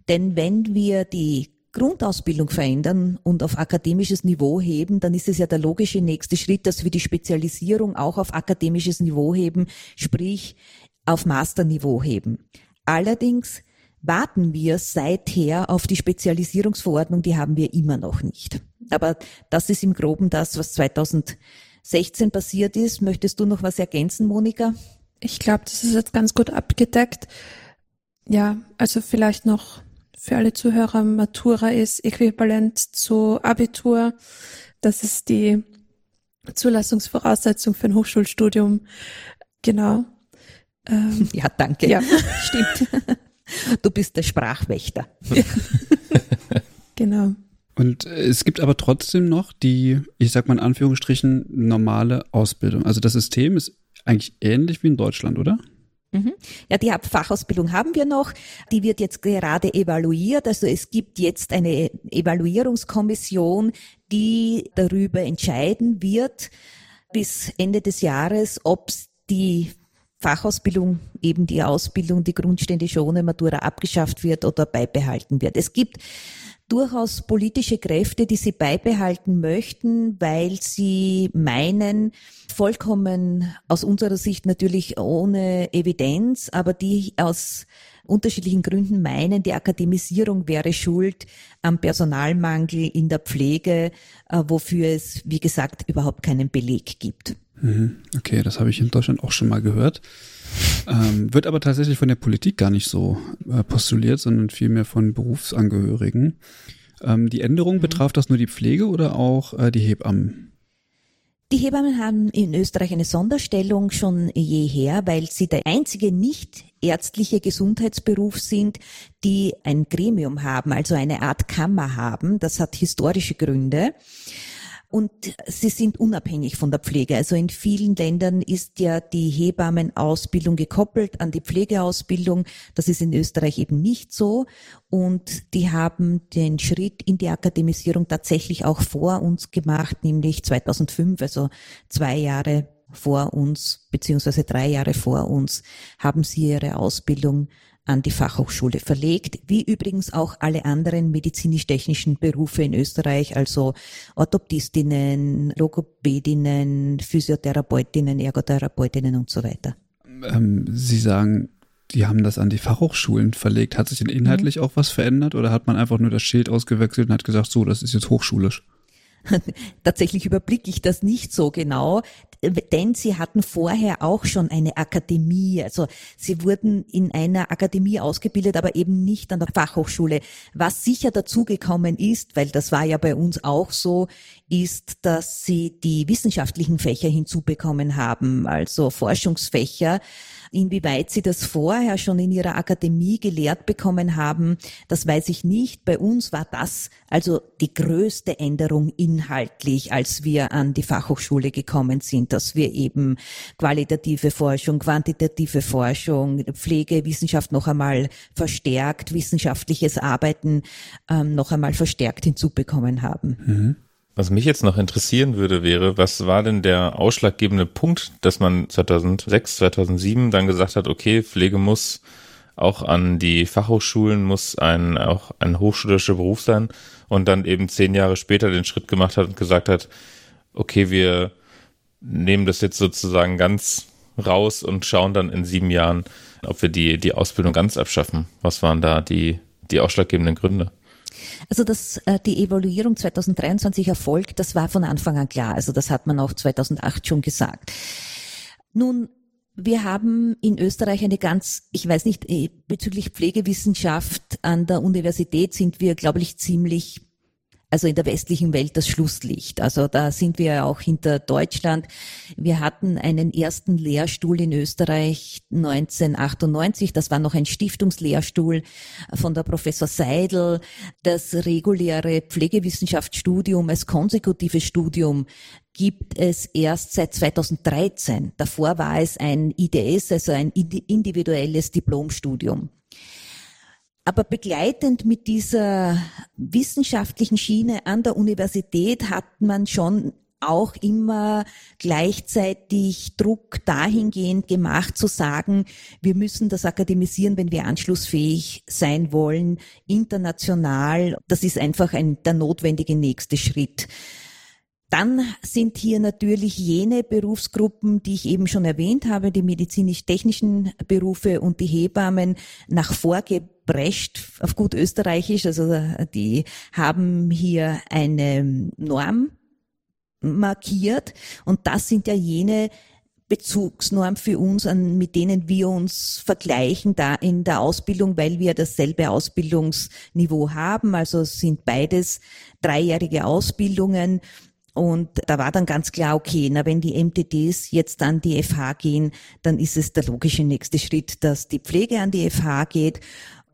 Denn wenn wir die Grundausbildung verändern und auf akademisches Niveau heben, dann ist es ja der logische nächste Schritt, dass wir die Spezialisierung auch auf akademisches Niveau heben, sprich auf Masterniveau heben. Allerdings warten wir seither auf die Spezialisierungsverordnung, die haben wir immer noch nicht. Aber das ist im Groben das, was 2016 passiert ist. Möchtest du noch was ergänzen, Monika? Ich glaube, das ist jetzt ganz gut abgedeckt. Ja, also vielleicht noch für alle Zuhörer, Matura ist äquivalent zu Abitur. Das ist die Zulassungsvoraussetzung für ein Hochschulstudium. Genau. Ähm, ja, danke. Ja. Stimmt. Du bist der Sprachwächter. Ja. genau. Und es gibt aber trotzdem noch die, ich sag mal in Anführungsstrichen, normale Ausbildung. Also das System ist eigentlich ähnlich wie in Deutschland, oder? Mhm. Ja, die Fachausbildung haben wir noch. Die wird jetzt gerade evaluiert. Also es gibt jetzt eine Evaluierungskommission, die darüber entscheiden wird bis Ende des Jahres, ob die Fachausbildung, eben die Ausbildung, die grundständische ohne Matura abgeschafft wird oder beibehalten wird. Es gibt durchaus politische Kräfte, die sie beibehalten möchten, weil sie meinen, vollkommen aus unserer Sicht natürlich ohne Evidenz, aber die aus unterschiedlichen Gründen meinen, die Akademisierung wäre schuld am Personalmangel in der Pflege, äh, wofür es, wie gesagt, überhaupt keinen Beleg gibt. Mhm. Okay, das habe ich in Deutschland auch schon mal gehört. Ähm, wird aber tatsächlich von der Politik gar nicht so äh, postuliert, sondern vielmehr von Berufsangehörigen. Ähm, die Änderung mhm. betraf das nur die Pflege oder auch äh, die Hebammen? Die Hebammen haben in Österreich eine Sonderstellung schon jeher, weil sie der einzige nicht ärztliche Gesundheitsberuf sind, die ein Gremium haben, also eine Art Kammer haben. Das hat historische Gründe und sie sind unabhängig von der Pflege. Also in vielen Ländern ist ja die Hebammenausbildung gekoppelt an die Pflegeausbildung. Das ist in Österreich eben nicht so. Und die haben den Schritt in die Akademisierung tatsächlich auch vor uns gemacht, nämlich 2005, also zwei Jahre vor uns, beziehungsweise drei Jahre vor uns, haben sie ihre Ausbildung an die Fachhochschule verlegt, wie übrigens auch alle anderen medizinisch-technischen Berufe in Österreich, also Orthoptistinnen, Logopädinnen, Physiotherapeutinnen, Ergotherapeutinnen und so weiter. Ähm, Sie sagen, die haben das an die Fachhochschulen verlegt. Hat sich denn inhaltlich mhm. auch was verändert oder hat man einfach nur das Schild ausgewechselt und hat gesagt, so, das ist jetzt hochschulisch? Tatsächlich überblicke ich das nicht so genau, denn sie hatten vorher auch schon eine Akademie. Also sie wurden in einer Akademie ausgebildet, aber eben nicht an der Fachhochschule. Was sicher dazugekommen ist, weil das war ja bei uns auch so, ist, dass sie die wissenschaftlichen Fächer hinzubekommen haben, also Forschungsfächer. Inwieweit Sie das vorher schon in Ihrer Akademie gelehrt bekommen haben, das weiß ich nicht. Bei uns war das also die größte Änderung inhaltlich, als wir an die Fachhochschule gekommen sind, dass wir eben qualitative Forschung, quantitative Forschung, Pflegewissenschaft noch einmal verstärkt, wissenschaftliches Arbeiten ähm, noch einmal verstärkt hinzubekommen haben. Mhm. Was mich jetzt noch interessieren würde, wäre, was war denn der ausschlaggebende Punkt, dass man 2006, 2007 dann gesagt hat, okay, Pflege muss auch an die Fachhochschulen, muss ein, auch ein hochschulischer Beruf sein und dann eben zehn Jahre später den Schritt gemacht hat und gesagt hat, okay, wir nehmen das jetzt sozusagen ganz raus und schauen dann in sieben Jahren, ob wir die, die Ausbildung ganz abschaffen. Was waren da die, die ausschlaggebenden Gründe? Also dass äh, die Evaluierung 2023 erfolgt, das war von Anfang an klar. Also das hat man auch 2008 schon gesagt. Nun, wir haben in Österreich eine ganz, ich weiß nicht, äh, bezüglich Pflegewissenschaft an der Universität sind wir, glaube ich, ziemlich also in der westlichen Welt das Schlusslicht. Also da sind wir auch hinter Deutschland. Wir hatten einen ersten Lehrstuhl in Österreich 1998. Das war noch ein Stiftungslehrstuhl von der Professor Seidel. Das reguläre Pflegewissenschaftsstudium als konsekutives Studium gibt es erst seit 2013. Davor war es ein IDS, also ein individuelles Diplomstudium. Aber begleitend mit dieser wissenschaftlichen Schiene an der Universität hat man schon auch immer gleichzeitig Druck dahingehend gemacht zu sagen, wir müssen das akademisieren, wenn wir anschlussfähig sein wollen, international. Das ist einfach ein, der notwendige nächste Schritt. Dann sind hier natürlich jene Berufsgruppen, die ich eben schon erwähnt habe, die medizinisch-technischen Berufe und die Hebammen nach vorgebrescht auf gut österreichisch. Also die haben hier eine Norm markiert und das sind ja jene Bezugsnorm für uns, an, mit denen wir uns vergleichen da in der Ausbildung, weil wir dasselbe Ausbildungsniveau haben. Also sind beides dreijährige Ausbildungen. Und da war dann ganz klar, okay, na, wenn die MTDs jetzt an die FH gehen, dann ist es der logische nächste Schritt, dass die Pflege an die FH geht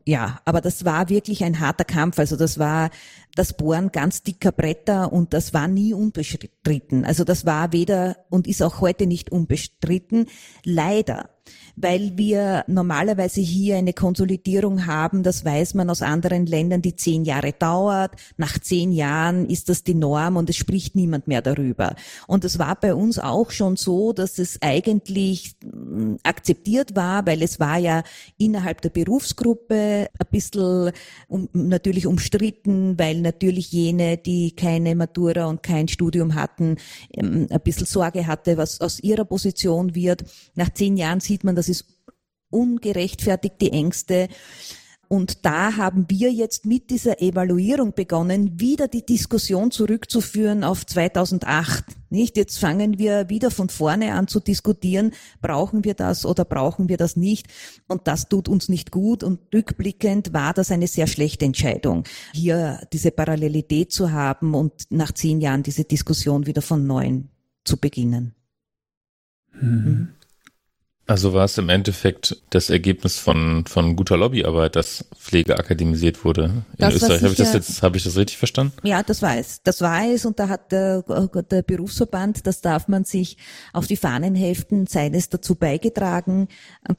ja, aber das war wirklich ein harter Kampf. Also das war das Bohren ganz dicker Bretter und das war nie unbestritten. Also das war weder und ist auch heute nicht unbestritten. Leider weil wir normalerweise hier eine Konsolidierung haben, das weiß man aus anderen Ländern, die zehn Jahre dauert. Nach zehn Jahren ist das die Norm und es spricht niemand mehr darüber. Und es war bei uns auch schon so, dass es eigentlich hm, akzeptiert war, weil es war ja innerhalb der Berufsgruppe ein bisschen um, natürlich umstritten, weil natürlich jene, die keine Matura und kein Studium hatten, ähm, ein bisschen Sorge hatte, was aus ihrer Position wird. Nach zehn Jahren sieht man, dass das ist ungerechtfertigte Ängste. Und da haben wir jetzt mit dieser Evaluierung begonnen, wieder die Diskussion zurückzuführen auf 2008. Nicht? Jetzt fangen wir wieder von vorne an zu diskutieren, brauchen wir das oder brauchen wir das nicht? Und das tut uns nicht gut. Und rückblickend war das eine sehr schlechte Entscheidung, hier diese Parallelität zu haben und nach zehn Jahren diese Diskussion wieder von neuem zu beginnen. Mhm. Also war es im Endeffekt das Ergebnis von, von guter Lobbyarbeit, dass Pflege akademisiert wurde in das Österreich. Habe ich das jetzt, habe ich das richtig verstanden? Ja, das war es. Das war es und da hat der, der Berufsverband, das darf man sich auf die Fahnen heften, seines dazu beigetragen,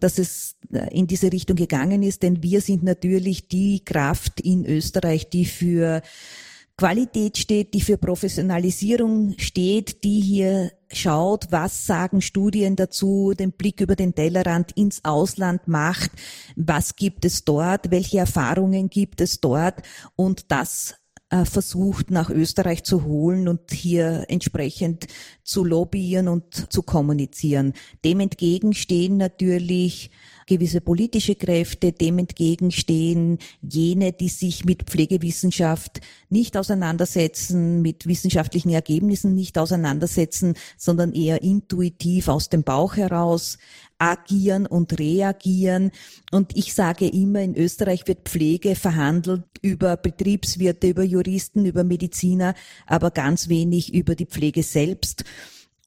dass es in diese Richtung gegangen ist, denn wir sind natürlich die Kraft in Österreich, die für Qualität steht, die für Professionalisierung steht, die hier schaut, was sagen Studien dazu, den Blick über den Tellerrand ins Ausland macht, was gibt es dort, welche Erfahrungen gibt es dort? Und das äh, versucht nach Österreich zu holen und hier entsprechend zu lobbyieren und zu kommunizieren. Dem entgegen stehen natürlich gewisse politische Kräfte, dem entgegenstehen jene, die sich mit Pflegewissenschaft nicht auseinandersetzen, mit wissenschaftlichen Ergebnissen nicht auseinandersetzen, sondern eher intuitiv aus dem Bauch heraus agieren und reagieren. Und ich sage immer, in Österreich wird Pflege verhandelt über Betriebswirte, über Juristen, über Mediziner, aber ganz wenig über die Pflege selbst.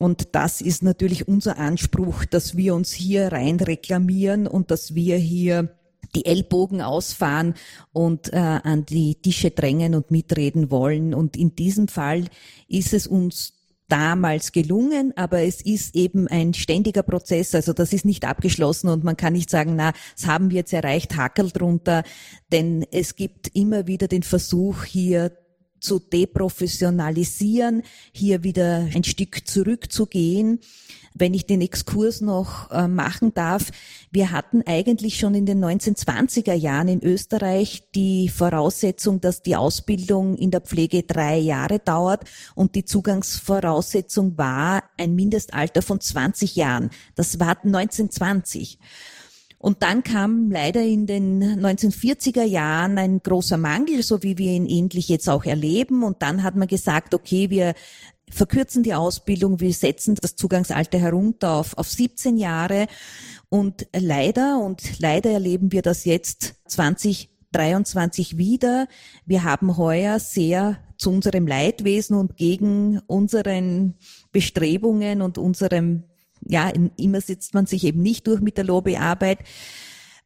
Und das ist natürlich unser Anspruch, dass wir uns hier rein reklamieren und dass wir hier die Ellbogen ausfahren und äh, an die Tische drängen und mitreden wollen. Und in diesem Fall ist es uns damals gelungen, aber es ist eben ein ständiger Prozess, also das ist nicht abgeschlossen und man kann nicht sagen, na, das haben wir jetzt erreicht, Hackel drunter, denn es gibt immer wieder den Versuch hier zu deprofessionalisieren, hier wieder ein Stück zurückzugehen. Wenn ich den Exkurs noch äh, machen darf, wir hatten eigentlich schon in den 1920er Jahren in Österreich die Voraussetzung, dass die Ausbildung in der Pflege drei Jahre dauert und die Zugangsvoraussetzung war ein Mindestalter von 20 Jahren. Das war 1920. Und dann kam leider in den 1940er Jahren ein großer Mangel, so wie wir ihn endlich jetzt auch erleben. Und dann hat man gesagt, okay, wir verkürzen die Ausbildung, wir setzen das Zugangsalter herunter auf, auf 17 Jahre. Und leider, und leider erleben wir das jetzt 2023 wieder. Wir haben heuer sehr zu unserem Leidwesen und gegen unseren Bestrebungen und unserem ja, immer sitzt man sich eben nicht durch mit der Lobbyarbeit,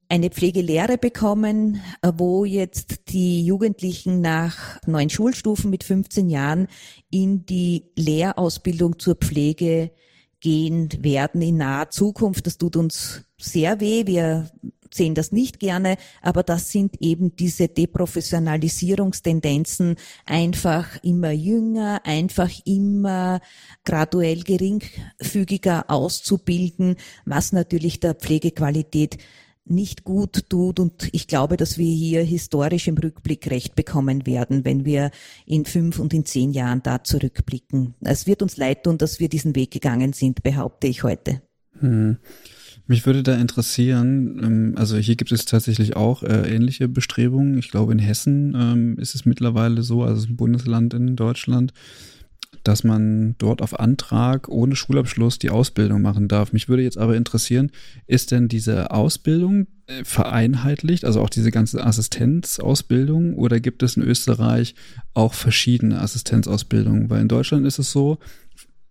eine Pflegelehre bekommen, äh, wo jetzt die Jugendlichen nach neun Schulstufen mit 15 Jahren in die Lehrausbildung zur Pflege gehen werden in naher Zukunft. Das tut uns sehr weh. Wir sehen das nicht gerne, aber das sind eben diese Deprofessionalisierungstendenzen, einfach immer jünger, einfach immer graduell geringfügiger auszubilden, was natürlich der Pflegequalität nicht gut tut. Und ich glaube, dass wir hier historisch im Rückblick recht bekommen werden, wenn wir in fünf und in zehn Jahren da zurückblicken. Es wird uns leid tun, dass wir diesen Weg gegangen sind, behaupte ich heute. Hm. Mich würde da interessieren, ähm, also hier gibt es tatsächlich auch äh, ähnliche Bestrebungen. Ich glaube, in Hessen ähm, ist es mittlerweile so, also ein Bundesland in Deutschland, dass man dort auf Antrag ohne Schulabschluss die Ausbildung machen darf. Mich würde jetzt aber interessieren, ist denn diese Ausbildung äh, vereinheitlicht, also auch diese ganze Assistenzausbildung, oder gibt es in Österreich auch verschiedene Assistenzausbildungen? Weil in Deutschland ist es so,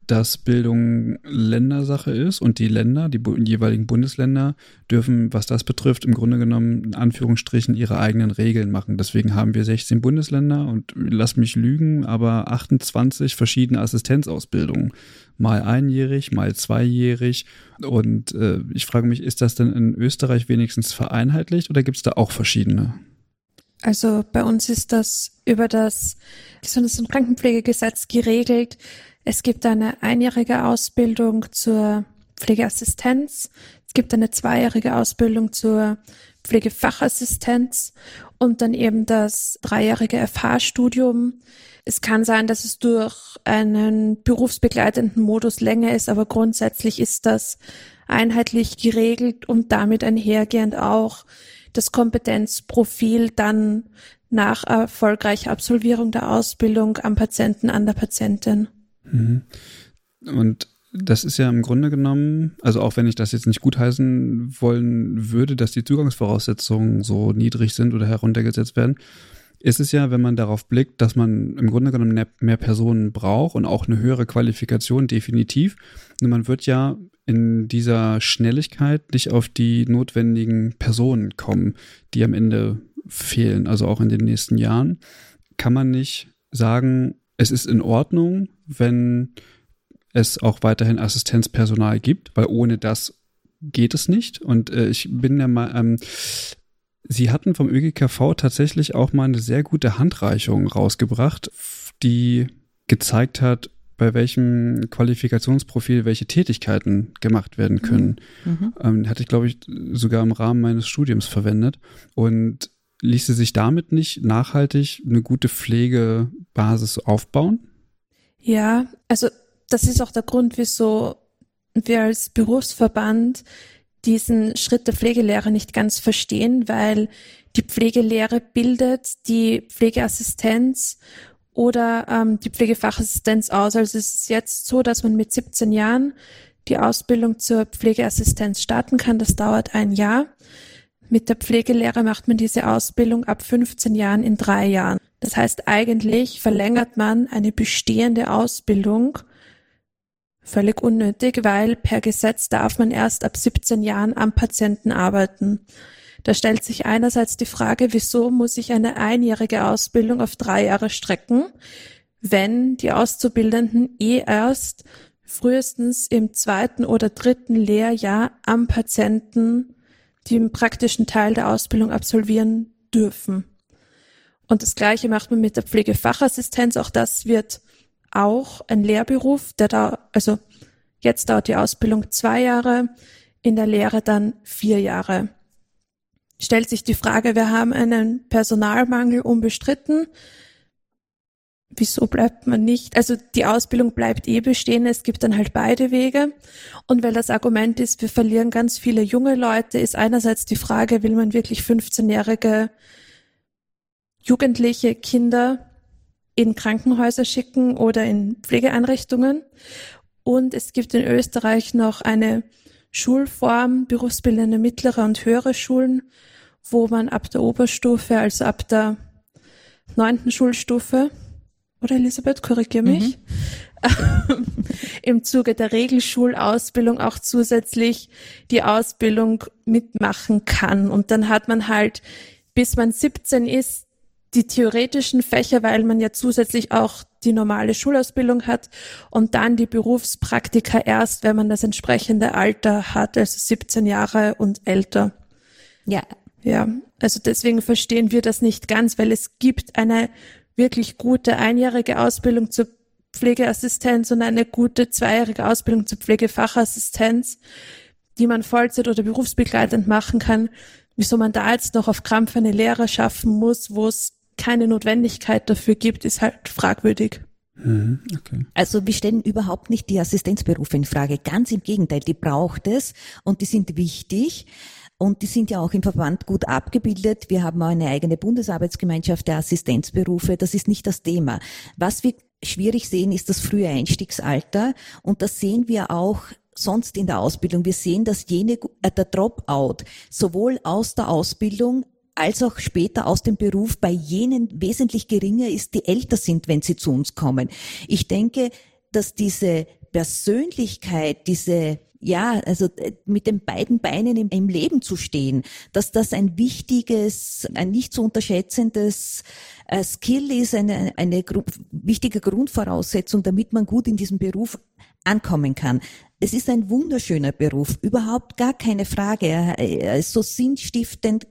dass Bildung Ländersache ist und die Länder, die jeweiligen Bundesländer dürfen, was das betrifft, im Grunde genommen in Anführungsstrichen ihre eigenen Regeln machen. Deswegen haben wir 16 Bundesländer und lass mich lügen, aber 28 verschiedene Assistenzausbildungen. Mal einjährig, mal zweijährig. Und äh, ich frage mich, ist das denn in Österreich wenigstens vereinheitlicht oder gibt es da auch verschiedene? Also bei uns ist das über das Gesundheits- und Krankenpflegegesetz geregelt, es gibt eine einjährige Ausbildung zur Pflegeassistenz. Es gibt eine zweijährige Ausbildung zur Pflegefachassistenz und dann eben das dreijährige FH-Studium. Es kann sein, dass es durch einen berufsbegleitenden Modus länger ist, aber grundsätzlich ist das einheitlich geregelt und damit einhergehend auch das Kompetenzprofil dann nach erfolgreicher Absolvierung der Ausbildung am Patienten, an der Patientin. Mhm. Und das ist ja im Grunde genommen, also auch wenn ich das jetzt nicht gutheißen wollen würde, dass die Zugangsvoraussetzungen so niedrig sind oder heruntergesetzt werden, ist es ja, wenn man darauf blickt, dass man im Grunde genommen mehr Personen braucht und auch eine höhere Qualifikation definitiv. Und man wird ja in dieser Schnelligkeit nicht auf die notwendigen Personen kommen, die am Ende fehlen, also auch in den nächsten Jahren. Kann man nicht sagen, es ist in Ordnung, wenn es auch weiterhin Assistenzpersonal gibt, weil ohne das geht es nicht. Und äh, ich bin ja mal, ähm, Sie hatten vom ÖGKV tatsächlich auch mal eine sehr gute Handreichung rausgebracht, die gezeigt hat, bei welchem Qualifikationsprofil welche Tätigkeiten gemacht werden können. Mhm. Ähm, hatte ich, glaube ich, sogar im Rahmen meines Studiums verwendet. Und ließe sich damit nicht nachhaltig eine gute Pflegebasis aufbauen? Ja, also das ist auch der Grund, wieso wir als Berufsverband diesen Schritt der Pflegelehre nicht ganz verstehen, weil die Pflegelehre bildet die Pflegeassistenz oder ähm, die Pflegefachassistenz aus. Also es ist jetzt so, dass man mit 17 Jahren die Ausbildung zur Pflegeassistenz starten kann. Das dauert ein Jahr. Mit der Pflegelehre macht man diese Ausbildung ab 15 Jahren in drei Jahren. Das heißt, eigentlich verlängert man eine bestehende Ausbildung völlig unnötig, weil per Gesetz darf man erst ab 17 Jahren am Patienten arbeiten. Da stellt sich einerseits die Frage, wieso muss ich eine einjährige Ausbildung auf drei Jahre strecken, wenn die Auszubildenden eh erst frühestens im zweiten oder dritten Lehrjahr am Patienten im praktischen Teil der Ausbildung absolvieren dürfen. Und das Gleiche macht man mit der Pflegefachassistenz. Auch das wird auch ein Lehrberuf, der da, also jetzt dauert die Ausbildung zwei Jahre, in der Lehre dann vier Jahre. Stellt sich die Frage, wir haben einen Personalmangel unbestritten wieso bleibt man nicht? Also die Ausbildung bleibt eh bestehen, es gibt dann halt beide Wege. Und weil das Argument ist, wir verlieren ganz viele junge Leute, ist einerseits die Frage, will man wirklich 15-jährige jugendliche Kinder in Krankenhäuser schicken oder in Pflegeeinrichtungen? Und es gibt in Österreich noch eine Schulform, berufsbildende mittlere und höhere Schulen, wo man ab der Oberstufe, also ab der neunten Schulstufe, oder Elisabeth, korrigier mich, mhm. im Zuge der Regelschulausbildung auch zusätzlich die Ausbildung mitmachen kann. Und dann hat man halt, bis man 17 ist, die theoretischen Fächer, weil man ja zusätzlich auch die normale Schulausbildung hat und dann die Berufspraktika erst, wenn man das entsprechende Alter hat, also 17 Jahre und älter. Ja. Ja, also deswegen verstehen wir das nicht ganz, weil es gibt eine wirklich gute einjährige Ausbildung zur Pflegeassistenz und eine gute zweijährige Ausbildung zur Pflegefachassistenz, die man Vollzeit oder berufsbegleitend machen kann, wieso man da jetzt noch auf Krampf eine Lehre schaffen muss, wo es keine Notwendigkeit dafür gibt, ist halt fragwürdig. Mhm, okay. Also wir stellen überhaupt nicht die Assistenzberufe in Frage. Ganz im Gegenteil, die braucht es und die sind wichtig. Und die sind ja auch im Verband gut abgebildet. Wir haben auch eine eigene Bundesarbeitsgemeinschaft der Assistenzberufe. Das ist nicht das Thema. Was wir schwierig sehen, ist das frühe Einstiegsalter. Und das sehen wir auch sonst in der Ausbildung. Wir sehen, dass jene, äh, der Dropout sowohl aus der Ausbildung als auch später aus dem Beruf bei jenen wesentlich geringer ist, die älter sind, wenn sie zu uns kommen. Ich denke, dass diese Persönlichkeit, diese ja, also äh, mit den beiden Beinen im, im, Leben zu stehen, dass das ein wichtiges, ein nicht zu unterschätzendes äh, Skill ist, eine, eine gru wichtige Grundvoraussetzung, damit man gut in diesem Beruf ankommen kann. Es ist ein wunderschöner Beruf, überhaupt gar keine Frage. Er ist so sinnstiftend,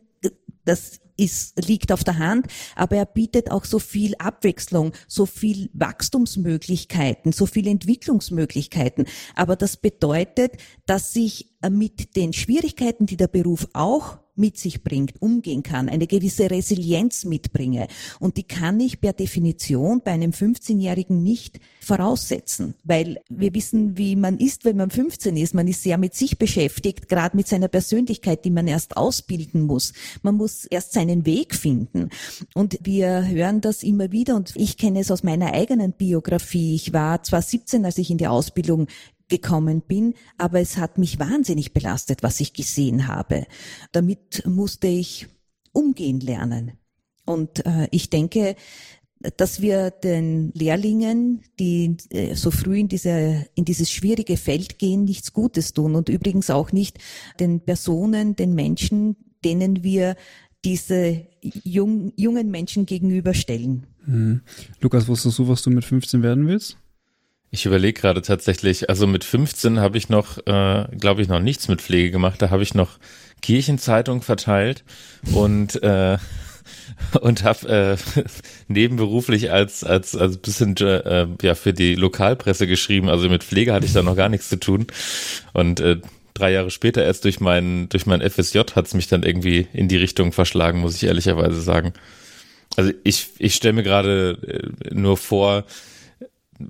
das ist, liegt auf der Hand, aber er bietet auch so viel Abwechslung, so viel Wachstumsmöglichkeiten, so viel Entwicklungsmöglichkeiten. Aber das bedeutet, dass sich mit den Schwierigkeiten, die der Beruf auch mit sich bringt, umgehen kann, eine gewisse Resilienz mitbringe. Und die kann ich per Definition bei einem 15-Jährigen nicht voraussetzen, weil wir wissen, wie man ist, wenn man 15 ist. Man ist sehr mit sich beschäftigt, gerade mit seiner Persönlichkeit, die man erst ausbilden muss. Man muss erst seinen Weg finden. Und wir hören das immer wieder und ich kenne es aus meiner eigenen Biografie. Ich war zwar 17, als ich in die Ausbildung gekommen bin, aber es hat mich wahnsinnig belastet, was ich gesehen habe. Damit musste ich umgehen lernen. Und äh, ich denke, dass wir den Lehrlingen, die äh, so früh in, diese, in dieses schwierige Feld gehen, nichts Gutes tun und übrigens auch nicht den Personen, den Menschen, denen wir diese jung, jungen Menschen gegenüberstellen. Mhm. Lukas, wusstest du, was du mit 15 werden willst? Ich überlege gerade tatsächlich, also mit 15 habe ich noch, äh, glaube ich, noch nichts mit Pflege gemacht. Da habe ich noch Kirchenzeitung verteilt und äh, und habe äh, nebenberuflich als als als bisschen äh, ja für die Lokalpresse geschrieben. Also mit Pflege hatte ich da noch gar nichts zu tun und äh, drei Jahre später erst durch mein durch mein FSJ hat es mich dann irgendwie in die Richtung verschlagen, muss ich ehrlicherweise sagen. Also ich ich stelle mir gerade äh, nur vor,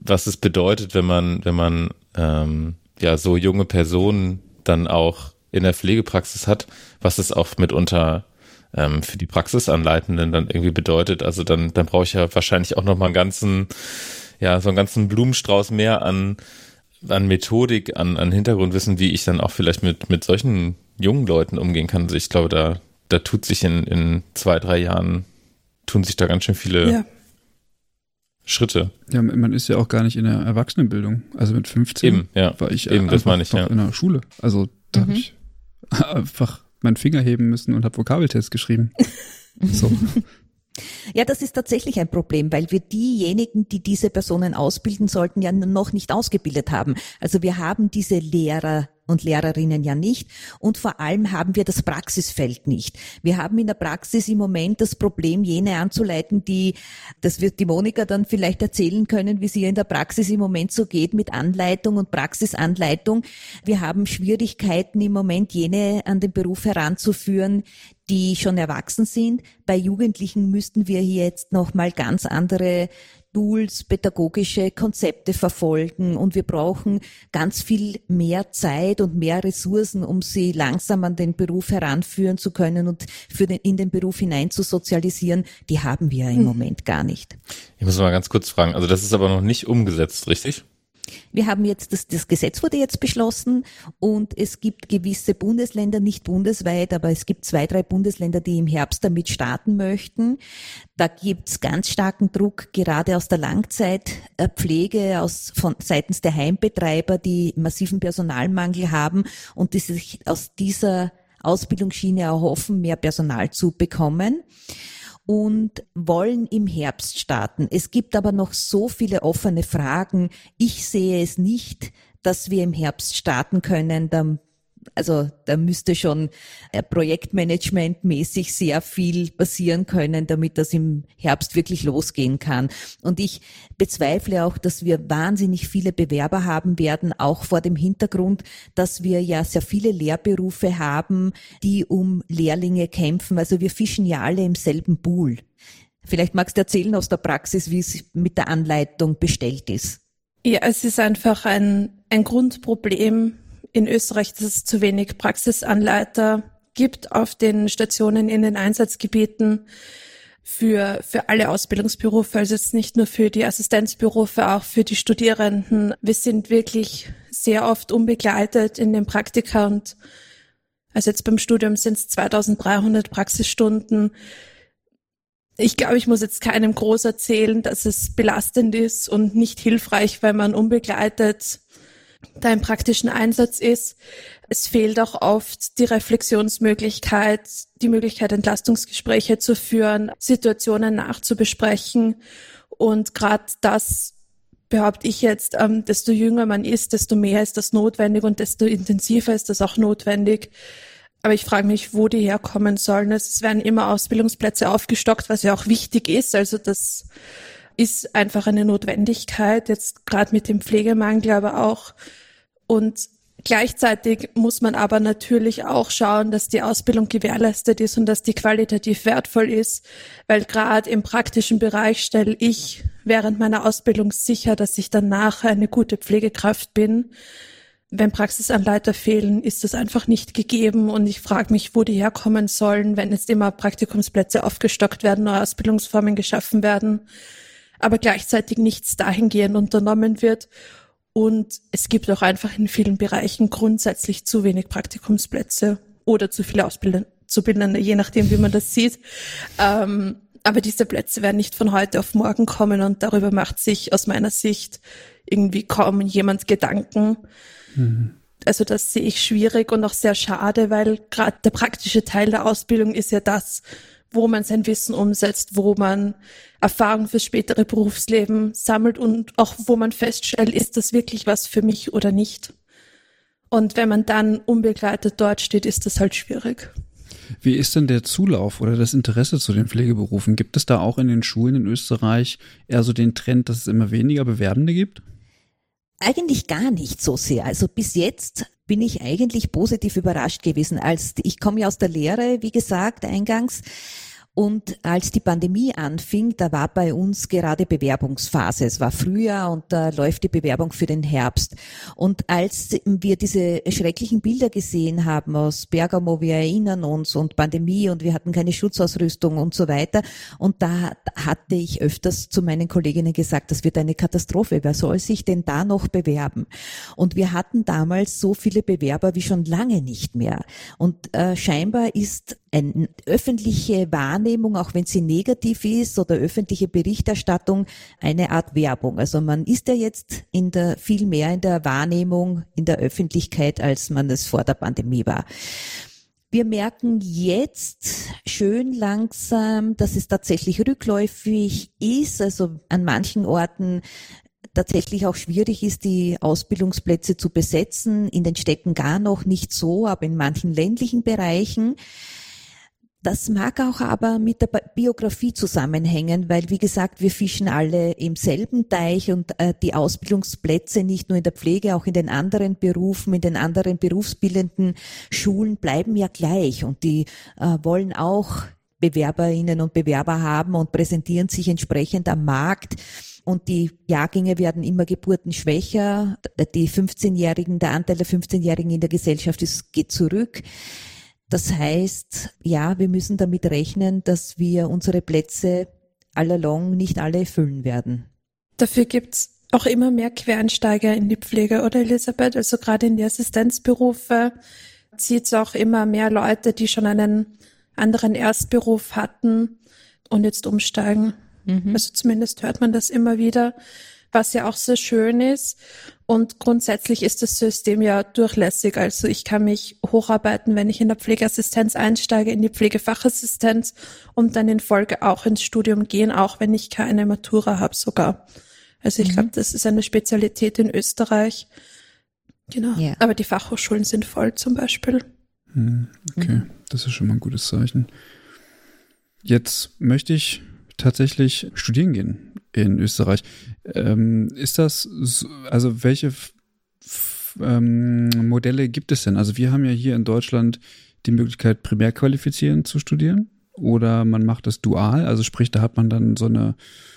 was es bedeutet, wenn man, wenn man ähm, ja so junge Personen dann auch in der Pflegepraxis hat, was es auch mitunter ähm, für die Praxisanleitenden dann irgendwie bedeutet. Also dann, dann brauche ich ja wahrscheinlich auch noch mal einen ganzen, ja, so einen ganzen Blumenstrauß mehr an, an Methodik, an, an Hintergrundwissen, wie ich dann auch vielleicht mit, mit solchen jungen Leuten umgehen kann. Also ich glaube, da, da tut sich in, in zwei, drei Jahren, tun sich da ganz schön viele ja. Schritte. Ja, man ist ja auch gar nicht in der Erwachsenenbildung. Also mit 15 Eben, ja. war ich Eben, das meine ich, ja. in der Schule. Also da mhm. habe ich einfach meinen Finger heben müssen und habe Vokabeltests geschrieben. so. Ja, das ist tatsächlich ein Problem, weil wir diejenigen, die diese Personen ausbilden sollten, ja noch nicht ausgebildet haben. Also wir haben diese Lehrer und Lehrerinnen ja nicht. Und vor allem haben wir das Praxisfeld nicht. Wir haben in der Praxis im Moment das Problem, jene anzuleiten, die, das wird die Monika dann vielleicht erzählen können, wie es ihr in der Praxis im Moment so geht mit Anleitung und Praxisanleitung. Wir haben Schwierigkeiten im Moment, jene an den Beruf heranzuführen, die schon erwachsen sind. Bei Jugendlichen müssten wir hier jetzt nochmal ganz andere Tools, pädagogische Konzepte verfolgen und wir brauchen ganz viel mehr Zeit und mehr Ressourcen, um sie langsam an den Beruf heranführen zu können und für den, in den Beruf hinein zu sozialisieren. Die haben wir im hm. Moment gar nicht. Ich muss mal ganz kurz fragen. Also das ist aber noch nicht umgesetzt, richtig? Wir haben jetzt, das, das Gesetz wurde jetzt beschlossen und es gibt gewisse Bundesländer, nicht bundesweit, aber es gibt zwei, drei Bundesländer, die im Herbst damit starten möchten. Da gibt's ganz starken Druck, gerade aus der Langzeitpflege, aus, von, seitens der Heimbetreiber, die massiven Personalmangel haben und die sich aus dieser Ausbildungsschiene erhoffen, mehr Personal zu bekommen und wollen im Herbst starten. Es gibt aber noch so viele offene Fragen. Ich sehe es nicht, dass wir im Herbst starten können. Da Also da müsste schon äh, projektmanagementmäßig sehr viel passieren können, damit das im Herbst wirklich losgehen kann. Und ich bezweifle auch, dass wir wahnsinnig viele Bewerber haben werden, auch vor dem Hintergrund, dass wir ja sehr viele Lehrberufe haben, die um Lehrlinge kämpfen. Also wir fischen ja alle im selben Pool. Vielleicht magst du erzählen aus der Praxis, wie es mit der Anleitung bestellt ist. Ja, es ist einfach ein, ein Grundproblem in Österreich, dass es zu wenig Praxisanleiter gibt auf den Stationen in den Einsatzgebieten für, für alle Ausbildungsberufe, also jetzt nicht nur für die Assistenzberufe, auch für die Studierenden. Wir sind wirklich sehr oft unbegleitet in den Praktika und also jetzt beim Studium sind es 2300 Praxisstunden. Ich glaube, ich muss jetzt keinem groß erzählen, dass es belastend ist und nicht hilfreich, weil man unbegleitet da im praktischen Einsatz ist. Es fehlt auch oft die Reflexionsmöglichkeit, die Möglichkeit, Entlastungsgespräche zu führen, Situationen nachzubesprechen. Und gerade das behaupte ich jetzt, ähm, desto jünger man ist, desto mehr ist das notwendig und desto intensiver ist das auch notwendig. Aber ich frage mich, wo die herkommen sollen. Es werden immer Ausbildungsplätze aufgestockt, was ja auch wichtig ist. Also das ist einfach eine Notwendigkeit, jetzt gerade mit dem Pflegemangel aber auch. Und gleichzeitig muss man aber natürlich auch schauen, dass die Ausbildung gewährleistet ist und dass die qualitativ wertvoll ist, weil gerade im praktischen Bereich stelle ich während meiner Ausbildung sicher, dass ich danach eine gute Pflegekraft bin. Wenn Praxisanleiter fehlen, ist das einfach nicht gegeben und ich frage mich, wo die herkommen sollen, wenn jetzt immer Praktikumsplätze aufgestockt werden, neue Ausbildungsformen geschaffen werden aber gleichzeitig nichts dahingehend unternommen wird. Und es gibt auch einfach in vielen Bereichen grundsätzlich zu wenig Praktikumsplätze oder zu viele Auszubildende, je nachdem, wie man das sieht. Ähm, aber diese Plätze werden nicht von heute auf morgen kommen und darüber macht sich aus meiner Sicht irgendwie kaum jemand Gedanken. Mhm. Also das sehe ich schwierig und auch sehr schade, weil gerade der praktische Teil der Ausbildung ist ja das, wo man sein Wissen umsetzt, wo man Erfahrung fürs spätere Berufsleben sammelt und auch wo man feststellt, ist das wirklich was für mich oder nicht. Und wenn man dann unbegleitet dort steht, ist das halt schwierig. Wie ist denn der Zulauf oder das Interesse zu den Pflegeberufen? Gibt es da auch in den Schulen in Österreich eher so den Trend, dass es immer weniger Bewerbende gibt? Eigentlich gar nicht so sehr. Also bis jetzt bin ich eigentlich positiv überrascht gewesen. Als ich komme ja aus der Lehre, wie gesagt, eingangs. Und als die Pandemie anfing, da war bei uns gerade Bewerbungsphase. Es war Frühjahr und da läuft die Bewerbung für den Herbst. Und als wir diese schrecklichen Bilder gesehen haben aus Bergamo, wir erinnern uns und Pandemie und wir hatten keine Schutzausrüstung und so weiter. Und da hatte ich öfters zu meinen Kolleginnen gesagt, das wird eine Katastrophe. Wer soll sich denn da noch bewerben? Und wir hatten damals so viele Bewerber wie schon lange nicht mehr. Und äh, scheinbar ist eine öffentliche Wahrnehmung, auch wenn sie negativ ist oder öffentliche Berichterstattung, eine Art Werbung. Also man ist ja jetzt in der, viel mehr in der Wahrnehmung in der Öffentlichkeit, als man es vor der Pandemie war. Wir merken jetzt schön langsam, dass es tatsächlich rückläufig ist. Also an manchen Orten tatsächlich auch schwierig ist, die Ausbildungsplätze zu besetzen. In den Städten gar noch nicht so, aber in manchen ländlichen Bereichen. Das mag auch aber mit der Biografie zusammenhängen, weil wie gesagt, wir fischen alle im selben Teich und äh, die Ausbildungsplätze nicht nur in der Pflege, auch in den anderen Berufen, in den anderen berufsbildenden Schulen bleiben ja gleich und die äh, wollen auch Bewerberinnen und Bewerber haben und präsentieren sich entsprechend am Markt. Und die Jahrgänge werden immer geburtenschwächer. Die 15-Jährigen, der Anteil der 15-Jährigen in der Gesellschaft ist, geht zurück. Das heißt, ja, wir müssen damit rechnen, dass wir unsere Plätze allalong nicht alle erfüllen werden. Dafür gibt's auch immer mehr Quereinsteiger in die Pflege, oder Elisabeth? Also gerade in die Assistenzberufe zieht es auch immer mehr Leute, die schon einen anderen Erstberuf hatten und jetzt umsteigen. Mhm. Also zumindest hört man das immer wieder was ja auch sehr schön ist. Und grundsätzlich ist das System ja durchlässig. Also ich kann mich hocharbeiten, wenn ich in der Pflegeassistenz einsteige, in die Pflegefachassistenz und dann in Folge auch ins Studium gehen, auch wenn ich keine Matura habe sogar. Also ich mhm. glaube, das ist eine Spezialität in Österreich. Genau. Ja. Aber die Fachhochschulen sind voll zum Beispiel. Hm, okay, mhm. das ist schon mal ein gutes Zeichen. Jetzt möchte ich tatsächlich studieren gehen in Österreich. Ähm, ist das, also welche ähm, Modelle gibt es denn? Also wir haben ja hier in Deutschland die Möglichkeit, primär qualifizierend zu studieren oder man macht das dual, also sprich, da hat man dann so eine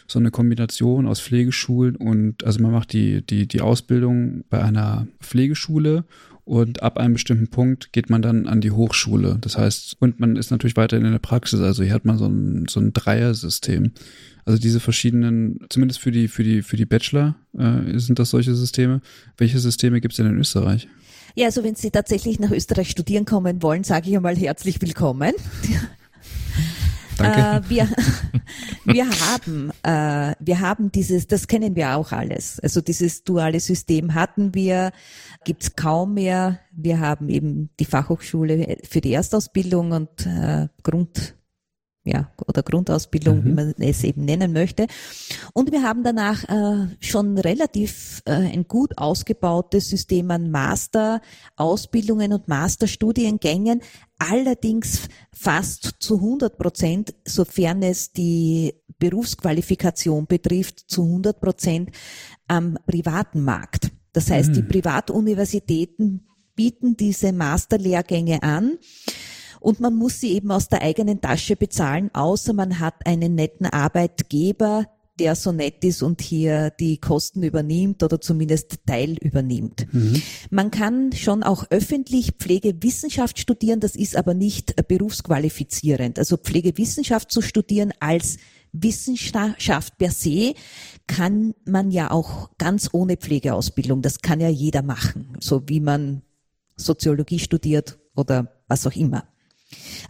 so eine Kombination aus Pflegeschulen und also man macht die die die Ausbildung bei einer Pflegeschule und ab einem bestimmten Punkt geht man dann an die Hochschule. Das heißt, und man ist natürlich weiterhin in der Praxis, also hier hat man so ein so ein Dreiersystem. Also diese verschiedenen, zumindest für die für die für die Bachelor äh, sind das solche Systeme. Welche Systeme gibt es denn in Österreich? Ja, also wenn Sie tatsächlich nach Österreich studieren kommen wollen, sage ich einmal herzlich willkommen. Danke. Äh, wir, wir haben, äh, wir haben dieses, das kennen wir auch alles. Also dieses duale System hatten wir, gibt's kaum mehr. Wir haben eben die Fachhochschule für die Erstausbildung und äh, Grund, ja, oder Grundausbildung, mhm. wie man es eben nennen möchte. Und wir haben danach äh, schon relativ äh, ein gut ausgebautes System an Master-Ausbildungen und Masterstudiengängen, allerdings fast zu 100 Prozent, sofern es die Berufsqualifikation betrifft, zu 100 Prozent am privaten Markt. Das heißt, mhm. die Privatuniversitäten bieten diese Masterlehrgänge an und man muss sie eben aus der eigenen Tasche bezahlen, außer man hat einen netten Arbeitgeber, der so nett ist und hier die Kosten übernimmt oder zumindest Teil übernimmt. Mhm. Man kann schon auch öffentlich Pflegewissenschaft studieren, das ist aber nicht berufsqualifizierend. Also Pflegewissenschaft zu studieren als Wissenschaft per se kann man ja auch ganz ohne Pflegeausbildung. Das kann ja jeder machen, so wie man Soziologie studiert oder was auch immer.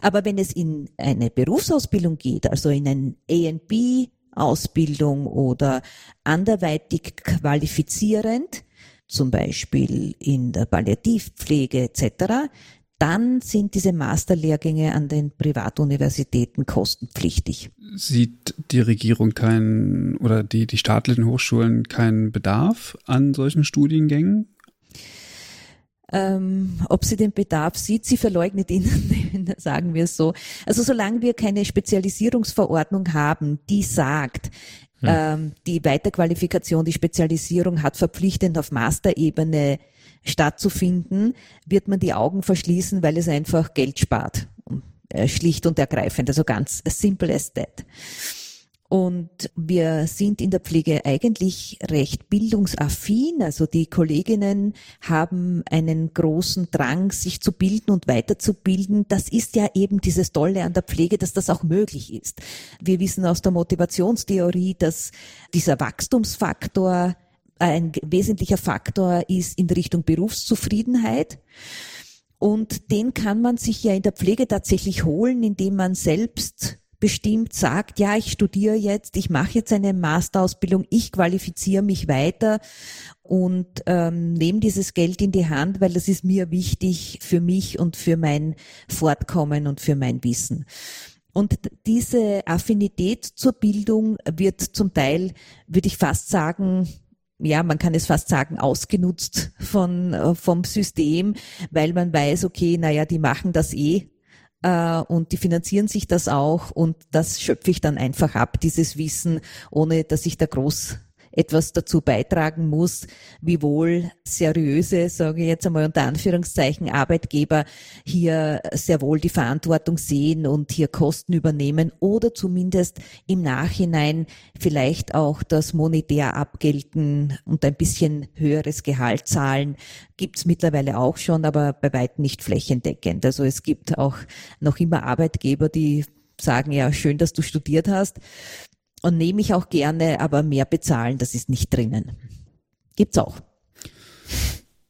Aber wenn es in eine Berufsausbildung geht, also in ein A&B Ausbildung oder anderweitig qualifizierend, zum Beispiel in der Palliativpflege etc., dann sind diese Masterlehrgänge an den Privatuniversitäten kostenpflichtig. Sieht die Regierung keinen oder die, die staatlichen Hochschulen keinen Bedarf an solchen Studiengängen? ähm, ob sie den Bedarf sieht. Sie verleugnet ihn, sagen wir es so. Also solange wir keine Spezialisierungsverordnung haben, die sagt, hm. ähm, die Weiterqualifikation, die Spezialisierung hat verpflichtend auf Masterebene stattzufinden, wird man die Augen verschließen, weil es einfach Geld spart. Äh, schlicht und ergreifend, also ganz simple as that. Und wir sind in der Pflege eigentlich recht bildungsaffin. Also die Kolleginnen haben einen großen Drang, sich zu bilden und weiterzubilden. Das ist ja eben dieses Tolle an der Pflege, dass das auch möglich ist. Wir wissen aus der Motivationstheorie, dass dieser Wachstumsfaktor ein wesentlicher Faktor ist in Richtung Berufszufriedenheit. Und den kann man sich ja in der Pflege tatsächlich holen, indem man selbst bestimmt sagt, ja, ich studiere jetzt, ich mache jetzt eine Masterausbildung, ich qualifiziere mich weiter und ähm, nehme dieses Geld in die Hand, weil das ist mir wichtig für mich und für mein Fortkommen und für mein Wissen. Und diese Affinität zur Bildung wird zum Teil, würde ich fast sagen, ja, man kann es fast sagen, ausgenutzt von, äh, vom System, weil man weiß, okay, naja, die machen das eh äh, und die finanzieren sich das auch und das schöpfe ich dann einfach ab, dieses Wissen, ohne dass ich da groß etwas dazu beitragen muss, wiewohl seriöse, sage ich jetzt einmal unter Anführungszeichen, Arbeitgeber hier sehr wohl die Verantwortung sehen und hier Kosten übernehmen oder zumindest im Nachhinein vielleicht auch das monetär abgelten und ein bisschen höheres Gehalt zahlen, gibt's mittlerweile auch schon, aber bei weitem nicht flächendeckend. Also es gibt auch noch immer Arbeitgeber, die sagen, ja, schön, dass du studiert hast und nehme ich auch gerne, aber mehr bezahlen, das ist nicht drinnen. Gibt's auch.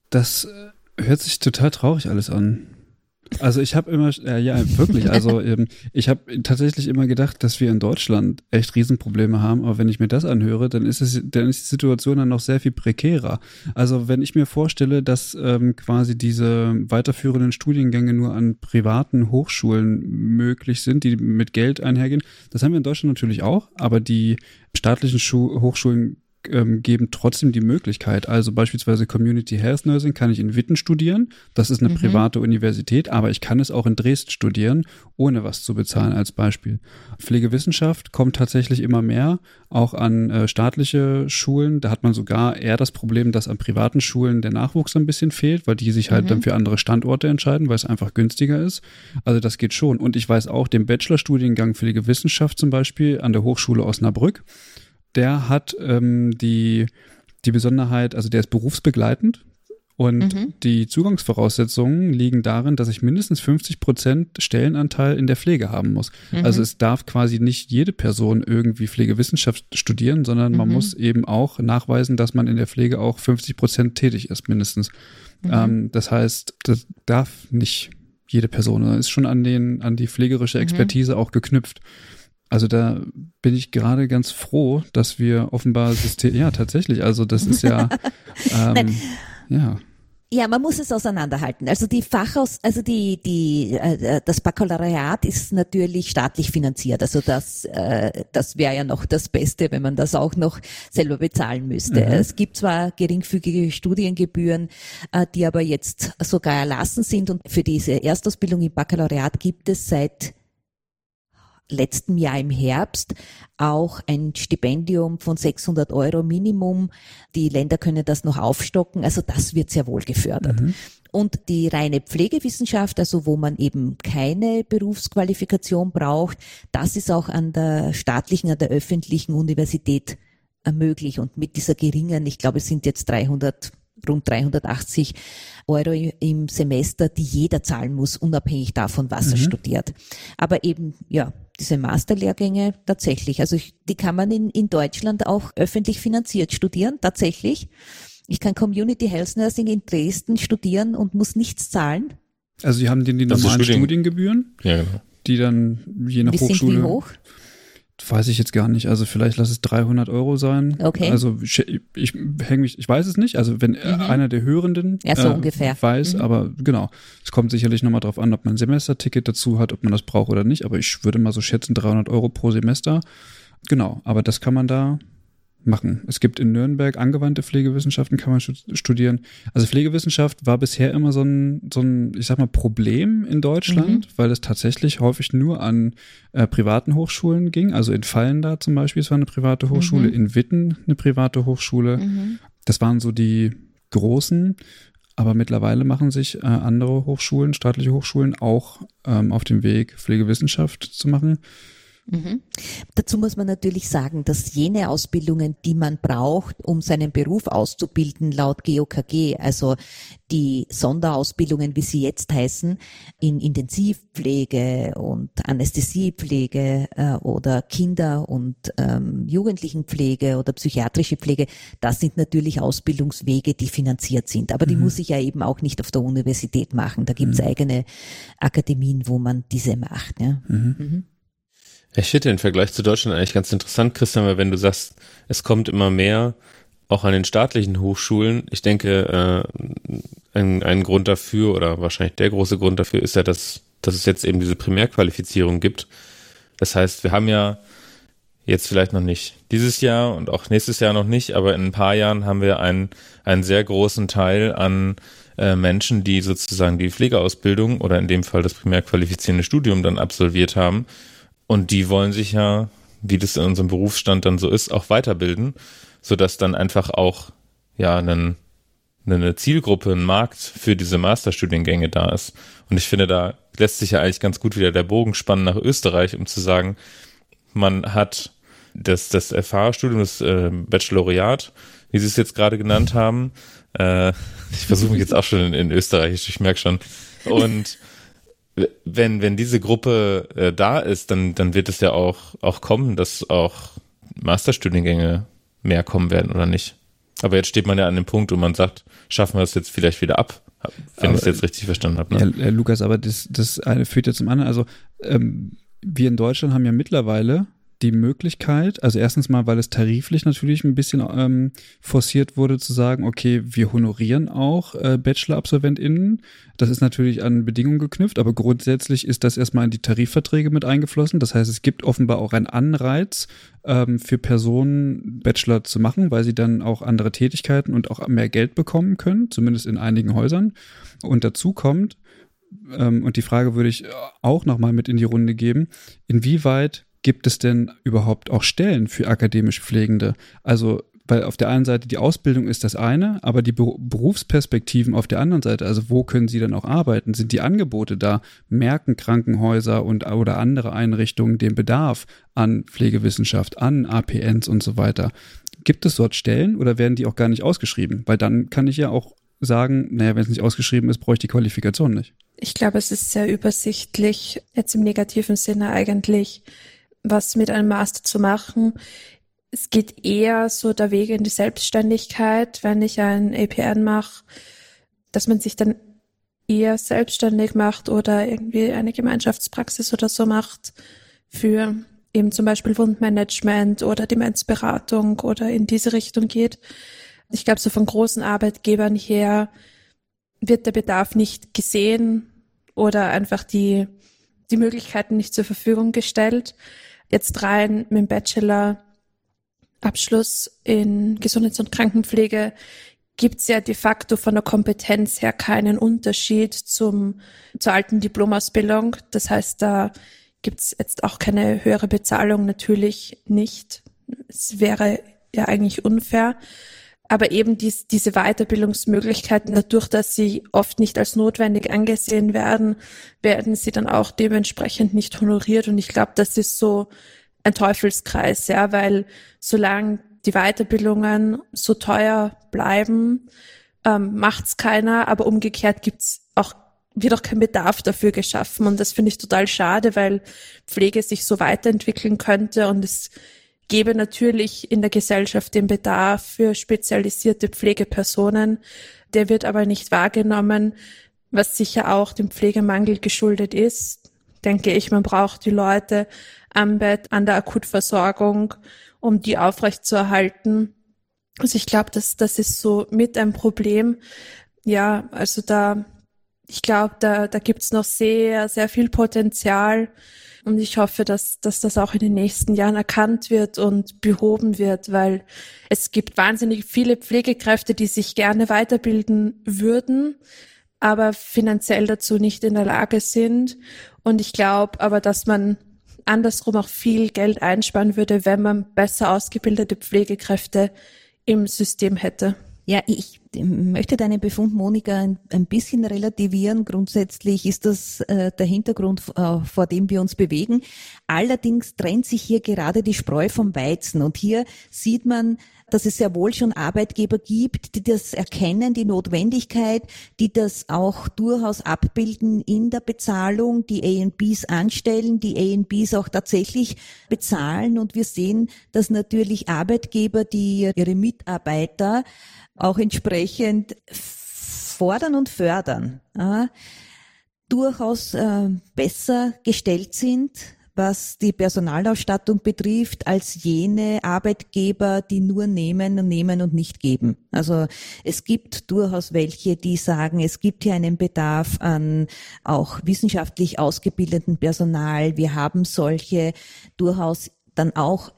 Das äh, hört sich total traurig alles an. Also ich habe immer, äh, ja wirklich, also ähm, ich habe tatsächlich immer gedacht, dass wir in Deutschland echt Riesenprobleme haben, aber wenn ich mir das anhöre, dann ist es, dann ist die Situation dann noch sehr viel prekärer. Also wenn ich mir vorstelle, dass ähm, quasi diese weiterführenden Studiengänge nur an privaten Hochschulen möglich sind, die mit Geld einhergehen, das haben wir in Deutschland natürlich auch, aber die staatlichen Schu Hochschulen ähm, geben trotzdem die Möglichkeit. Also beispielsweise Community Health Nursing kann ich in Witten studieren. Das ist eine mhm. private Universität, aber ich kann es auch in Dresden studieren, ohne was zu bezahlen als Beispiel. Pflegewissenschaft kommt tatsächlich immer mehr, auch an äh, staatliche Schulen. Da hat man sogar eher das Problem, dass an privaten Schulen der Nachwuchs ein bisschen fehlt, weil die sich halt mhm. dann für andere Standorte entscheiden, weil es einfach günstiger ist. Also das geht schon. Und ich weiß auch, den Bachelorstudiengang Pflegewissenschaft zum Beispiel an der Hochschule Osnabrück, der hat ähm, die, die Besonderheit, also der ist berufsbegleitend. Und mhm. die Zugangsvoraussetzungen liegen darin, dass ich mindestens 50 Prozent Stellenanteil in der Pflege haben muss. Mhm. Also es darf quasi nicht jede Person irgendwie Pflegewissenschaft studieren, sondern man mhm. muss eben auch nachweisen, dass man in der Pflege auch 50 Prozent tätig ist, mindestens. Mhm. Ähm, das heißt, das darf nicht jede Person, sondern ist schon an den, an die pflegerische mhm. Expertise auch geknüpft. Also da bin ich gerade ganz froh, dass wir offenbar System, ja tatsächlich, also das ist ja, ähm, ja. Ja, man muss es auseinanderhalten. Also die Fachaus, also die die äh, das Baccalaureat ist natürlich staatlich finanziert. Also das äh, das wäre ja noch das Beste, wenn man das auch noch selber bezahlen müsste. Mhm. Es gibt zwar geringfügige Studiengebühren, äh, die aber jetzt sogar erlassen sind und für diese Erstausbildung im Baccalaureat gibt es seit letzten Jahr im Herbst auch ein Stipendium von 600 Euro Minimum. Die Länder können das noch aufstocken. Also das wird sehr wohl gefördert. Mhm. Und die reine Pflegewissenschaft, also wo man eben keine Berufsqualifikation braucht, das ist auch an der staatlichen, an der öffentlichen Universität möglich. Und mit dieser geringen, ich glaube, es sind jetzt 300 rund 380 Euro im Semester, die jeder zahlen muss, unabhängig davon, was mhm. er studiert. Aber eben, ja, diese Masterlehrgänge tatsächlich. Also ich, die kann man in, in Deutschland auch öffentlich finanziert studieren, tatsächlich. Ich kann Community Health Nursing in Dresden studieren und muss nichts zahlen. Also Sie haben die, die normalen Studien. Studiengebühren, ja, genau. die dann je nach wie Hochschule. Sind die hoch? Weiß ich jetzt gar nicht. Also vielleicht lass es 300 Euro sein. Okay. Also ich, ich hänge mich, ich weiß es nicht. Also wenn mhm. einer der Hörenden ja, so äh, ungefähr. weiß, mhm. aber genau. Es kommt sicherlich nochmal drauf an, ob man ein Semesterticket dazu hat, ob man das braucht oder nicht. Aber ich würde mal so schätzen 300 Euro pro Semester. Genau. Aber das kann man da machen. Es gibt in Nürnberg angewandte Pflegewissenschaften, kann man studieren. Also Pflegewissenschaft war bisher immer so ein, so ein ich sag mal, Problem in Deutschland, mhm. weil es tatsächlich häufig nur an äh, privaten Hochschulen ging. Also in Fallenda zum Beispiel, es war eine private Hochschule, mhm. in Witten eine private Hochschule. Mhm. Das waren so die großen. Aber mittlerweile machen sich äh, andere Hochschulen, staatliche Hochschulen auch ähm, auf dem Weg, Pflegewissenschaft zu machen. Mhm. Dazu muss man natürlich sagen, dass jene Ausbildungen, die man braucht, um seinen Beruf auszubilden, laut GOKG, also die Sonderausbildungen, wie sie jetzt heißen, in Intensivpflege und Anästhesiepflege äh, oder Kinder- und ähm, Jugendlichenpflege oder psychiatrische Pflege, das sind natürlich Ausbildungswege, die finanziert sind. Aber die mhm. muss ich ja eben auch nicht auf der Universität machen. Da gibt's mhm. eigene Akademien, wo man diese macht. Ja. Ich finde den Vergleich zu Deutschland eigentlich ganz interessant, Christian, weil wenn du sagst, es kommt immer mehr, auch an den staatlichen Hochschulen, ich denke, äh, ein, ein Grund dafür oder wahrscheinlich der große Grund dafür ist ja, dass, dass es jetzt eben diese Primärqualifizierung gibt. Das heißt, wir haben ja jetzt vielleicht noch nicht dieses Jahr und auch nächstes Jahr noch nicht, aber in ein paar Jahren haben wir einen, einen sehr großen Teil an äh, Menschen, die sozusagen die Pflegeausbildung oder in dem Fall das primärqualifizierende Studium dann absolviert haben und die wollen sich ja, wie das in unserem Berufsstand dann so ist, auch weiterbilden, sodass dann einfach auch ja einen, eine Zielgruppe, ein Markt für diese Masterstudiengänge da ist. Und ich finde, da lässt sich ja eigentlich ganz gut wieder der Bogen spannen nach Österreich, um zu sagen, man hat das, das FH-Studium, das äh, Baccalaureat, wie Sie es jetzt gerade genannt haben. Äh, ich versuche mich jetzt auch schon in, in Österreich, ich merke schon. Und wenn, wenn diese Gruppe äh, da ist, dann, dann wird es ja auch, auch kommen, dass auch Masterstudiengänge mehr kommen werden oder nicht. Aber jetzt steht man ja an dem Punkt, wo man sagt, schaffen wir es jetzt vielleicht wieder ab, wenn ich es jetzt richtig verstanden habe. Ne? Ja, Lukas, aber das, das eine führt ja zum anderen. Also ähm, wir in Deutschland haben ja mittlerweile die Möglichkeit, also erstens mal, weil es tariflich natürlich ein bisschen ähm, forciert wurde, zu sagen, okay, wir honorieren auch äh, Bachelor-AbsolventInnen. Das ist natürlich an Bedingungen geknüpft, aber grundsätzlich ist das erstmal in die Tarifverträge mit eingeflossen. Das heißt, es gibt offenbar auch einen Anreiz ähm, für Personen, Bachelor zu machen, weil sie dann auch andere Tätigkeiten und auch mehr Geld bekommen können, zumindest in einigen Häusern. Und dazu kommt, ähm, und die Frage würde ich auch nochmal mit in die Runde geben, inwieweit gibt es denn überhaupt auch Stellen für akademisch Pflegende? Also, weil auf der einen Seite die Ausbildung ist das eine, aber die Berufsperspektiven auf der anderen Seite, also wo können sie dann auch arbeiten? Sind die Angebote da? Merken Krankenhäuser und oder andere Einrichtungen den Bedarf an Pflegewissenschaft, an APNs und so weiter? Gibt es dort Stellen oder werden die auch gar nicht ausgeschrieben? Weil dann kann ich ja auch sagen, naja, wenn es nicht ausgeschrieben ist, brauche ich die Qualifikation nicht. Ich glaube, es ist sehr übersichtlich, jetzt im negativen Sinne eigentlich, was mit einem Master zu machen. Es geht eher so der Weg in die Selbstständigkeit, wenn ich ein APN mache, dass man sich dann eher selbstständig macht oder irgendwie eine Gemeinschaftspraxis oder so macht für eben zum Beispiel Wundmanagement oder Demenzberatung oder in diese Richtung geht. Ich glaube, so von großen Arbeitgebern her wird der Bedarf nicht gesehen oder einfach die, die Möglichkeiten nicht zur Verfügung gestellt jetzt rein mit dem Bachelor Abschluss in Gesundheits- und Krankenpflege gibt's ja de facto von der Kompetenz her keinen Unterschied zum, zur alten Diplomausbildung. Das heißt, da gibt's jetzt auch keine höhere Bezahlung, natürlich nicht. Es wäre ja eigentlich unfair. Aber eben dies, diese Weiterbildungsmöglichkeiten, dadurch, dass sie oft nicht als notwendig angesehen werden, werden sie dann auch dementsprechend nicht honoriert. Und ich glaube, das ist so ein Teufelskreis, ja, weil solange die Weiterbildungen so teuer bleiben, ähm, macht's keiner, aber umgekehrt gibt's auch wird auch kein Bedarf dafür geschaffen. Und das finde ich total schade, weil Pflege sich so weiterentwickeln könnte und es gebe natürlich in der Gesellschaft den Bedarf für spezialisierte Pflegepersonen. Der wird aber nicht wahrgenommen, was sicher auch dem Pflegemangel geschuldet ist. Denke ich, man braucht die Leute am Bett, an der Akutversorgung, um die aufrechtzuerhalten. Also ich glaube, dass das ist so mit ein Problem. Ja, also da, ich glaube, da, da gibt's noch sehr, sehr viel Potenzial und ich hoffe, dass, dass das auch in den nächsten Jahren erkannt wird und behoben wird, weil es gibt wahnsinnig viele Pflegekräfte, die sich gerne weiterbilden würden, aber finanziell dazu nicht in der Lage sind. Und ich glaube aber, dass man andersrum auch viel Geld einsparen würde, wenn man besser ausgebildete Pflegekräfte im System hätte. Ja, ich möchte deinen Befund, Monika, ein, bisschen relativieren. Grundsätzlich ist das äh, der Hintergrund, äh, vor dem wir uns bewegen. Allerdings trennt sich hier gerade die Spreu vom Weizen. Und hier sieht man, dass es sehr wohl schon Arbeitgeber gibt, die das erkennen, die Notwendigkeit, die das auch durchaus abbilden in der Bezahlung, die A&Bs anstellen, die A&Bs auch tatsächlich bezahlen. Und wir sehen, dass natürlich Arbeitgeber, die ihre Mitarbeiter auch entsprechend fordern und fördern, äh, durchaus äh, besser gestellt sind was die Personalausstattung betrifft, als jene Arbeitgeber, die nur nehmen und nehmen und nicht geben. Also es gibt durchaus welche, die sagen, es gibt hier einen Bedarf an auch wissenschaftlich ausgebildeten Personal. Wir haben solche durchaus dann auch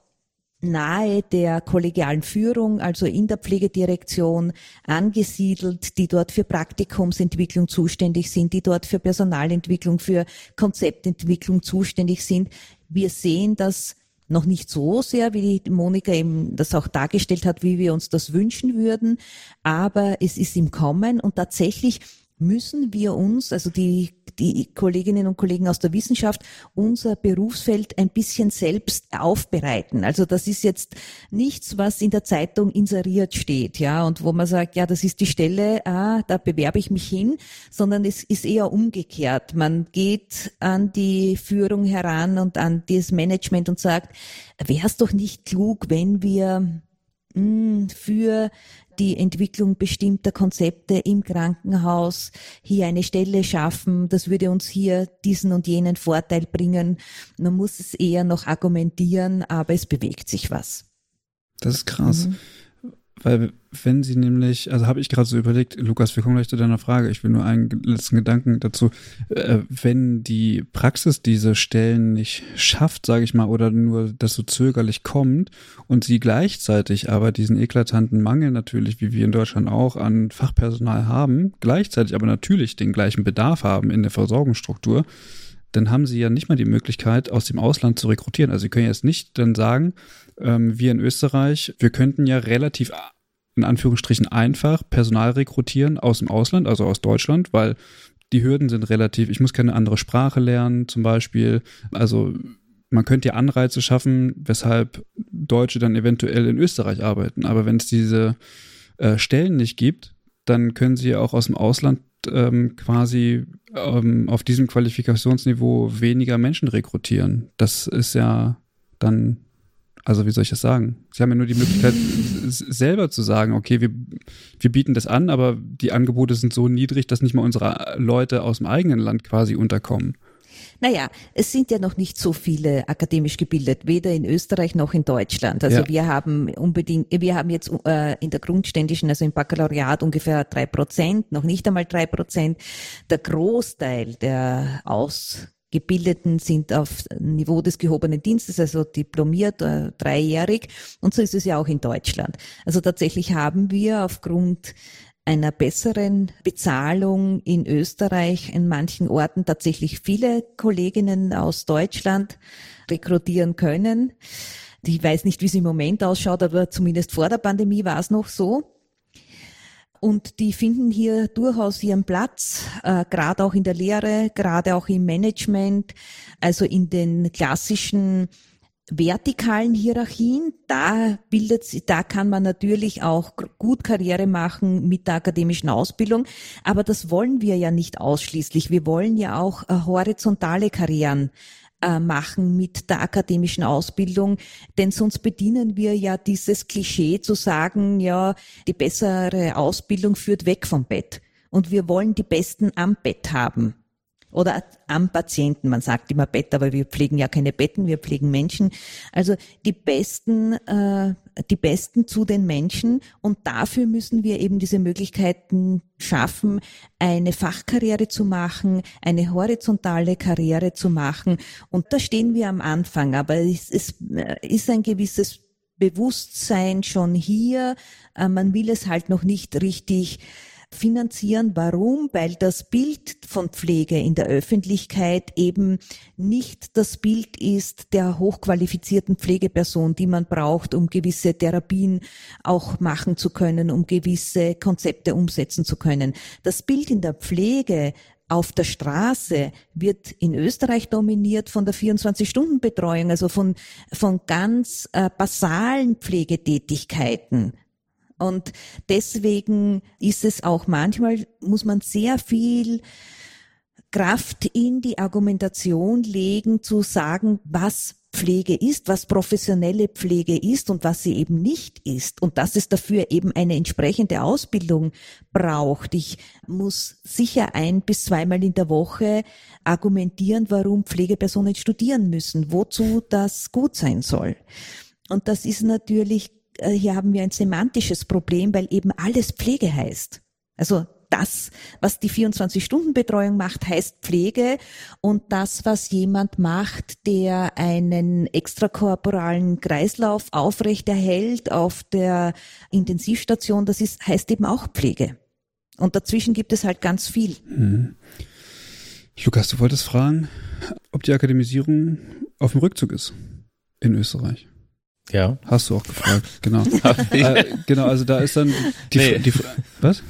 nahe der kollegialen Führung, also in der Pflegedirektion angesiedelt, die dort für Praktikumsentwicklung zuständig sind, die dort für Personalentwicklung, für Konzeptentwicklung zuständig sind. Wir sehen das noch nicht so sehr, wie Monika eben das auch dargestellt hat, wie wir uns das wünschen würden, aber es ist im Kommen und tatsächlich müssen wir uns, also die, die Kolleginnen und Kollegen aus der Wissenschaft, unser Berufsfeld ein bisschen selbst aufbereiten. Also das ist jetzt nichts, was in der Zeitung inseriert steht, ja, und wo man sagt, ja, das ist die Stelle, ah, da bewerbe ich mich hin, sondern es ist eher umgekehrt. Man geht an die Führung heran und an das Management und sagt, wäre es doch nicht klug, wenn wir hm, für die Entwicklung bestimmter Konzepte im Krankenhaus, hier eine Stelle schaffen, das würde uns hier diesen und jenen Vorteil bringen. Man muss es eher noch argumentieren, aber es bewegt sich was. Das ist krass. Mhm. Weil wenn sie nämlich, also habe ich gerade so überlegt, Lukas, wir kommen gleich zu deiner Frage, ich will nur einen letzten Gedanken dazu, äh, wenn die Praxis diese Stellen nicht schafft, sage ich mal, oder nur das so zögerlich kommt und sie gleichzeitig aber diesen eklatanten Mangel natürlich, wie wir in Deutschland auch, an Fachpersonal haben, gleichzeitig aber natürlich den gleichen Bedarf haben in der Versorgungsstruktur, dann haben sie ja nicht mal die Möglichkeit, aus dem Ausland zu rekrutieren. Also sie können jetzt nicht dann sagen, ähm, wir in Österreich, wir könnten ja relativ in Anführungsstrichen einfach Personal rekrutieren aus dem Ausland, also aus Deutschland, weil die Hürden sind relativ, ich muss keine andere Sprache lernen zum Beispiel. Also man könnte ja Anreize schaffen, weshalb Deutsche dann eventuell in Österreich arbeiten. Aber wenn es diese äh, Stellen nicht gibt, dann können sie auch aus dem Ausland ähm, quasi ähm, auf diesem Qualifikationsniveau weniger Menschen rekrutieren. Das ist ja dann also wie soll ich das sagen? Sie haben ja nur die Möglichkeit, selber zu sagen, okay, wir, wir bieten das an, aber die Angebote sind so niedrig, dass nicht mal unsere Leute aus dem eigenen Land quasi unterkommen. Naja, es sind ja noch nicht so viele akademisch gebildet, weder in Österreich noch in Deutschland. Also ja. wir haben unbedingt, wir haben jetzt äh, in der Grundständischen, also im Baccalaureat ungefähr drei Prozent, noch nicht einmal drei Prozent. Der Großteil der Aus Gebildeten sind auf Niveau des gehobenen Dienstes, also diplomiert, äh, dreijährig. Und so ist es ja auch in Deutschland. Also tatsächlich haben wir aufgrund einer besseren Bezahlung in Österreich in manchen Orten tatsächlich viele Kolleginnen aus Deutschland rekrutieren können. Ich weiß nicht, wie es im Moment ausschaut, aber zumindest vor der Pandemie war es noch so. Und die finden hier durchaus ihren Platz, äh, gerade auch in der Lehre, gerade auch im Management, also in den klassischen vertikalen Hierarchien, da bildet, da kann man natürlich auch gut Karriere machen mit der akademischen Ausbildung. Aber das wollen wir ja nicht ausschließlich. Wir wollen ja auch äh, horizontale Karrieren äh, machen mit der akademischen Ausbildung, denn sonst bedienen wir ja dieses Klischee zu sagen, ja, die bessere Ausbildung führt weg vom Bett. Und wir wollen die Besten am Bett haben oder am Patienten. Man sagt immer Bett, aber wir pflegen ja keine Betten, wir pflegen Menschen. Also die besten, äh, die besten zu den Menschen und dafür müssen wir eben diese Möglichkeiten schaffen, eine Fachkarriere zu machen, eine horizontale Karriere zu machen. Und da stehen wir am Anfang, aber es, es äh, ist ein gewisses Bewusstsein schon hier. Äh, man will es halt noch nicht richtig finanzieren. Warum? Weil das Bild von Pflege in der Öffentlichkeit eben nicht das Bild ist der hochqualifizierten Pflegeperson, die man braucht, um gewisse Therapien auch machen zu können, um gewisse Konzepte umsetzen zu können. Das Bild in der Pflege auf der Straße wird in Österreich dominiert von der 24-Stunden-Betreuung, also von, von ganz äh, basalen Pflegetätigkeiten. Und deswegen ist es auch manchmal, muss man sehr viel Kraft in die Argumentation legen, zu sagen, was Pflege ist, was professionelle Pflege ist und was sie eben nicht ist und dass es dafür eben eine entsprechende Ausbildung braucht. Ich muss sicher ein bis zweimal in der Woche argumentieren, warum Pflegepersonen studieren müssen, wozu das gut sein soll. Und das ist natürlich äh, hier haben wir ein semantisches Problem, weil eben alles Pflege heißt. Also das, was die 24-Stunden-Betreuung macht, heißt Pflege und das, was jemand macht, der einen extrakorporalen Kreislauf aufrechterhält auf der Intensivstation, das ist, heißt eben auch Pflege. Und dazwischen gibt es halt ganz viel. Mhm. Lukas, du wolltest fragen, ob die Akademisierung auf dem Rückzug ist in Österreich. Ja. Hast du auch gefragt, genau. äh, genau, also da ist dann die, nee. die, was?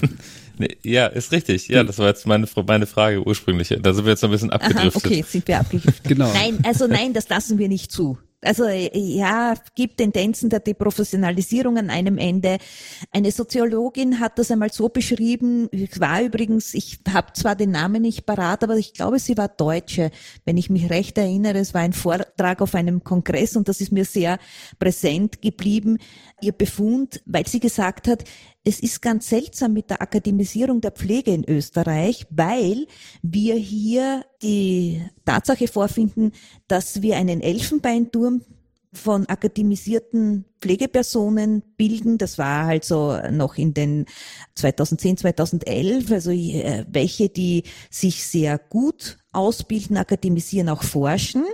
Nee, ja, ist richtig. Ja, das war jetzt meine, meine Frage ursprüngliche. Da sind wir jetzt ein bisschen abgedriftet. Aha, okay, sind wir abgedriftet. genau. Nein, also nein, das lassen wir nicht zu also ja, gibt Tendenzen der Deprofessionalisierung an einem Ende. Eine Soziologin hat das einmal so beschrieben, es war übrigens, ich habe zwar den Namen nicht parat, aber ich glaube, sie war Deutsche, wenn ich mich recht erinnere. Es war ein Vortrag auf einem Kongress und das ist mir sehr präsent geblieben, ihr Befund, weil sie gesagt hat, es ist ganz seltsam mit der Akademisierung der Pflege in Österreich, weil wir hier die Tatsache vorfinden, dass wir einen Elfenbeinturm von akademisierten Pflegepersonen bilden. Das war also noch in den 2010, 2011, also äh, welche, die sich sehr gut ausbilden, akademisieren, auch forschen.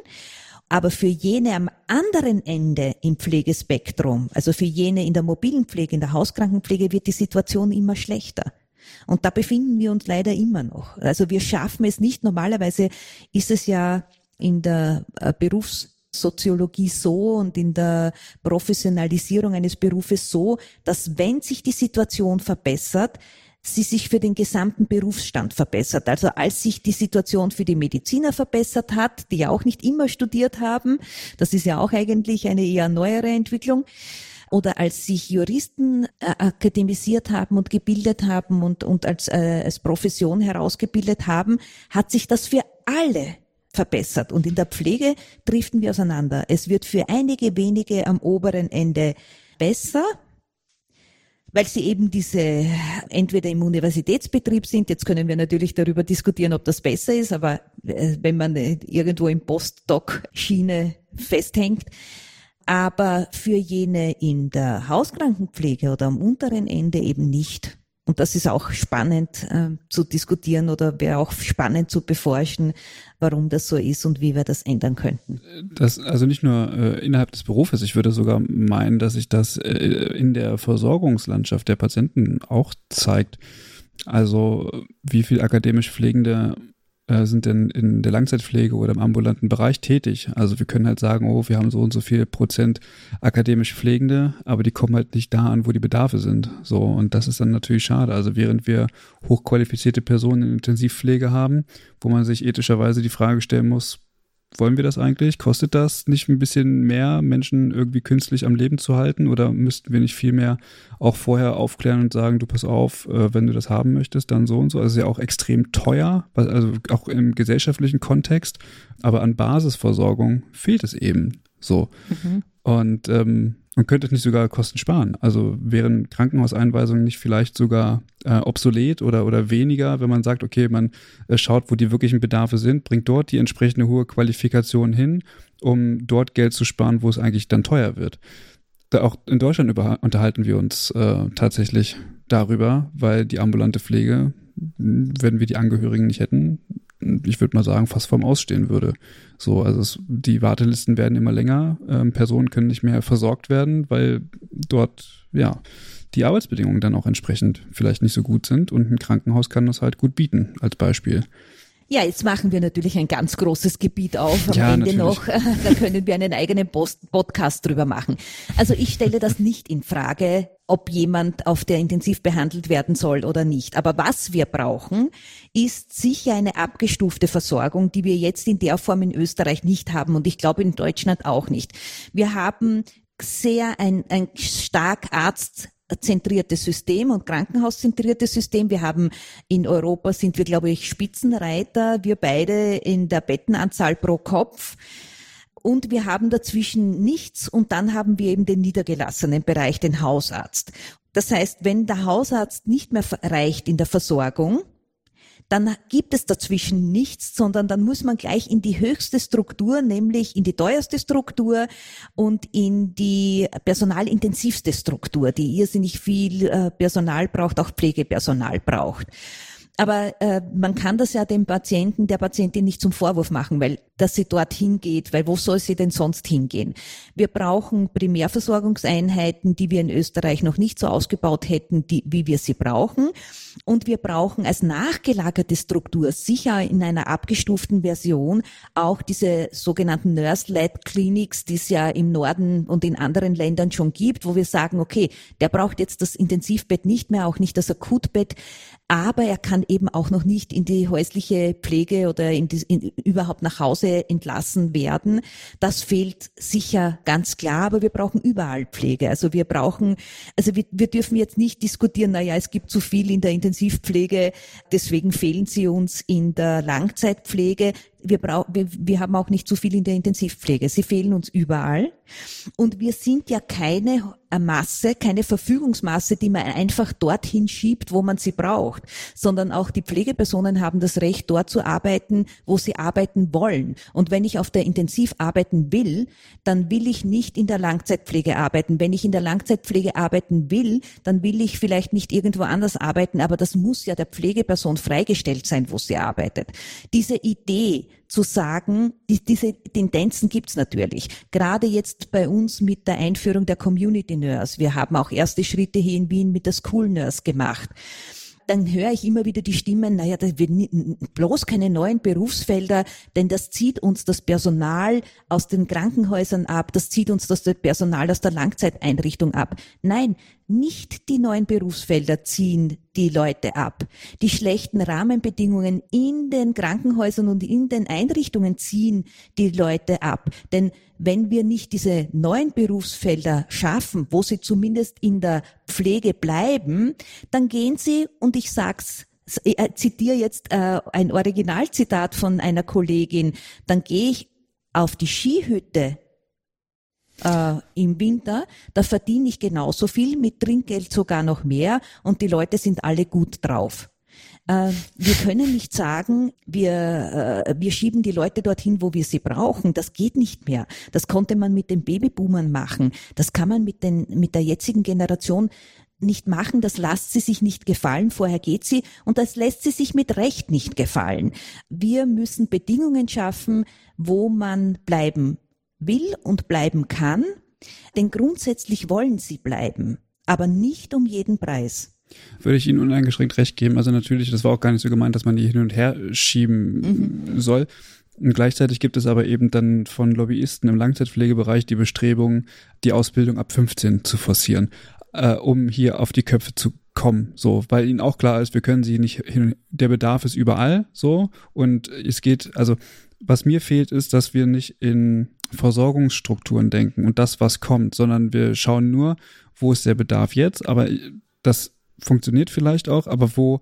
Aber für jene am anderen Ende im Pflegespektrum, also für jene in der mobilen Pflege, in der Hauskrankenpflege, wird die Situation immer schlechter. Und da befinden wir uns leider immer noch. Also wir schaffen es nicht. Normalerweise ist es ja in der äh, Berufssoziologie so und in der Professionalisierung eines Berufes so, dass wenn sich die Situation verbessert, sie sich für den gesamten Berufsstand verbessert. Also als sich die Situation für die Mediziner verbessert hat, die ja auch nicht immer studiert haben, das ist ja auch eigentlich eine eher neuere Entwicklung, oder als sich Juristen äh, akademisiert haben und gebildet haben und, und als, äh, als Profession herausgebildet haben, hat sich das für alle verbessert. Und in der Pflege driften wir auseinander. Es wird für einige wenige am oberen Ende besser, weil sie eben diese entweder im Universitätsbetrieb sind. Jetzt können wir natürlich darüber diskutieren, ob das besser ist, aber äh, wenn man irgendwo im Postdoc-Schiene festhängt, aber für jene in der Hauskrankenpflege oder am unteren Ende eben nicht. Und das ist auch spannend äh, zu diskutieren oder wäre auch spannend zu beforschen, warum das so ist und wie wir das ändern könnten. Das also nicht nur äh, innerhalb des Berufes, ich würde sogar meinen, dass sich das äh, in der Versorgungslandschaft der Patienten auch zeigt. Also wie viel akademisch Pflegende äh, sind denn in der Langzeitpflege oder im ambulanten Bereich tätig. Also wir können halt sagen, oh, wir haben so und so viel Prozent akademisch Pflegende, aber die kommen halt nicht da an, wo die Bedarfe sind. So, und das ist dann natürlich schade. Also während wir hochqualifizierte Personen in Intensivpflege haben, wo man sich ethischerweise die Frage stellen muss, wollen wir das eigentlich? Kostet das nicht ein bisschen mehr, Menschen irgendwie künstlich am Leben zu halten? Oder müssten wir nicht viel mehr auch vorher aufklären und sagen, du pass auf, äh, wenn du das haben möchtest, dann so und so? Also ist ja auch extrem teuer, also auch im gesellschaftlichen Kontext. Aber an Basisversorgung fehlt es eben so. Mhm. Und ähm, man könnte nicht sogar Kosten sparen. Also wären Krankenhauseinweisungen nicht vielleicht sogar äh, obsolet oder, oder weniger, wenn man sagt, okay, man äh, schaut, wo die wirklichen Bedarfe sind, bringt dort die entsprechende hohe Qualifikation hin, um dort Geld zu sparen, wo es eigentlich dann teuer wird. Da auch in Deutschland über, unterhalten wir uns äh, tatsächlich darüber, weil die ambulante Pflege, wenn wir die Angehörigen nicht hätten, ich würde mal sagen, fast vorm Ausstehen würde. So, also es, die Wartelisten werden immer länger, ähm, Personen können nicht mehr versorgt werden, weil dort, ja, die Arbeitsbedingungen dann auch entsprechend vielleicht nicht so gut sind und ein Krankenhaus kann das halt gut bieten, als Beispiel. Ja, jetzt machen wir natürlich ein ganz großes Gebiet auf am ja, Ende natürlich. noch. Da können wir einen eigenen Post Podcast drüber machen. Also ich stelle das nicht in Frage, ob jemand auf der intensiv behandelt werden soll oder nicht. Aber was wir brauchen, ist sicher eine abgestufte Versorgung, die wir jetzt in der Form in Österreich nicht haben und ich glaube in Deutschland auch nicht. Wir haben sehr ein, ein stark Arzt zentriertes System und krankenhauszentriertes System. Wir haben in Europa sind wir, glaube ich, Spitzenreiter, wir beide in der Bettenanzahl pro Kopf. Und wir haben dazwischen nichts und dann haben wir eben den niedergelassenen Bereich, den Hausarzt. Das heißt, wenn der Hausarzt nicht mehr reicht in der Versorgung, dann gibt es dazwischen nichts, sondern dann muss man gleich in die höchste Struktur, nämlich in die teuerste Struktur und in die personalintensivste Struktur, die irrsinnig viel äh, Personal braucht, auch Pflegepersonal braucht. Aber äh, man kann das ja dem Patienten, der Patientin nicht zum Vorwurf machen, weil dass sie dorthin geht, weil wo soll sie denn sonst hingehen? Wir brauchen Primärversorgungseinheiten, die wir in Österreich noch nicht so ausgebaut hätten, die, wie wir sie brauchen. Und wir brauchen als nachgelagerte Struktur, sicher in einer abgestuften Version, auch diese sogenannten Nurse-led Clinics, die es ja im Norden und in anderen Ländern schon gibt, wo wir sagen, okay, der braucht jetzt das Intensivbett nicht mehr, auch nicht das Akutbett, aber er kann eben auch noch nicht in die häusliche Pflege oder in die, in, überhaupt nach Hause entlassen werden. Das fehlt sicher ganz klar, aber wir brauchen überall Pflege. Also wir brauchen, also wir, wir dürfen jetzt nicht diskutieren, na ja, es gibt zu viel in der Intensivpflege, deswegen fehlen sie uns in der Langzeitpflege wir brauchen, wir, wir haben auch nicht so viel in der Intensivpflege. Sie fehlen uns überall. Und wir sind ja keine Masse, keine Verfügungsmasse, die man einfach dorthin schiebt, wo man sie braucht, sondern auch die Pflegepersonen haben das Recht, dort zu arbeiten, wo sie arbeiten wollen. Und wenn ich auf der Intensiv arbeiten will, dann will ich nicht in der Langzeitpflege arbeiten. Wenn ich in der Langzeitpflege arbeiten will, dann will ich vielleicht nicht irgendwo anders arbeiten, aber das muss ja der Pflegeperson freigestellt sein, wo sie arbeitet. Diese Idee, zu sagen, die, diese Tendenzen gibt's natürlich. Gerade jetzt bei uns mit der Einführung der Community Nurse. Wir haben auch erste Schritte hier in Wien mit der School Nurse gemacht dann höre ich immer wieder die Stimmen, naja, da wird bloß keine neuen Berufsfelder, denn das zieht uns das Personal aus den Krankenhäusern ab, das zieht uns das Personal aus der Langzeiteinrichtung ab. Nein, nicht die neuen Berufsfelder ziehen die Leute ab. Die schlechten Rahmenbedingungen in den Krankenhäusern und in den Einrichtungen ziehen die Leute ab. Denn wenn wir nicht diese neuen Berufsfelder schaffen, wo sie zumindest in der Pflege bleiben, dann gehen sie, und ich sag's ich äh, zitiere jetzt äh, ein Originalzitat von einer Kollegin, dann gehe ich auf die Skihütte äh, im Winter, da verdiene ich genauso viel, mit Trinkgeld sogar noch mehr und die Leute sind alle gut drauf. Äh, wir können nicht sagen, wir, äh, wir schieben die Leute dorthin, wo wir sie brauchen. Das geht nicht mehr. Das konnte man mit den Babyboomern machen. Das kann man mit, den, mit der jetzigen Generation nicht machen, das lässt sie sich nicht gefallen, vorher geht sie und das lässt sie sich mit Recht nicht gefallen. Wir müssen Bedingungen schaffen, wo man bleiben will und bleiben kann, denn grundsätzlich wollen sie bleiben, aber nicht um jeden Preis. Würde ich Ihnen uneingeschränkt recht geben. Also natürlich, das war auch gar nicht so gemeint, dass man die hin und her schieben mhm. soll. Und gleichzeitig gibt es aber eben dann von Lobbyisten im Langzeitpflegebereich die Bestrebung, die Ausbildung ab 15 zu forcieren, äh, um hier auf die Köpfe zu kommen, so, weil ihnen auch klar ist, wir können sie nicht hin, der Bedarf ist überall, so, und es geht, also, was mir fehlt, ist, dass wir nicht in Versorgungsstrukturen denken und das, was kommt, sondern wir schauen nur, wo ist der Bedarf jetzt, aber das funktioniert vielleicht auch, aber wo,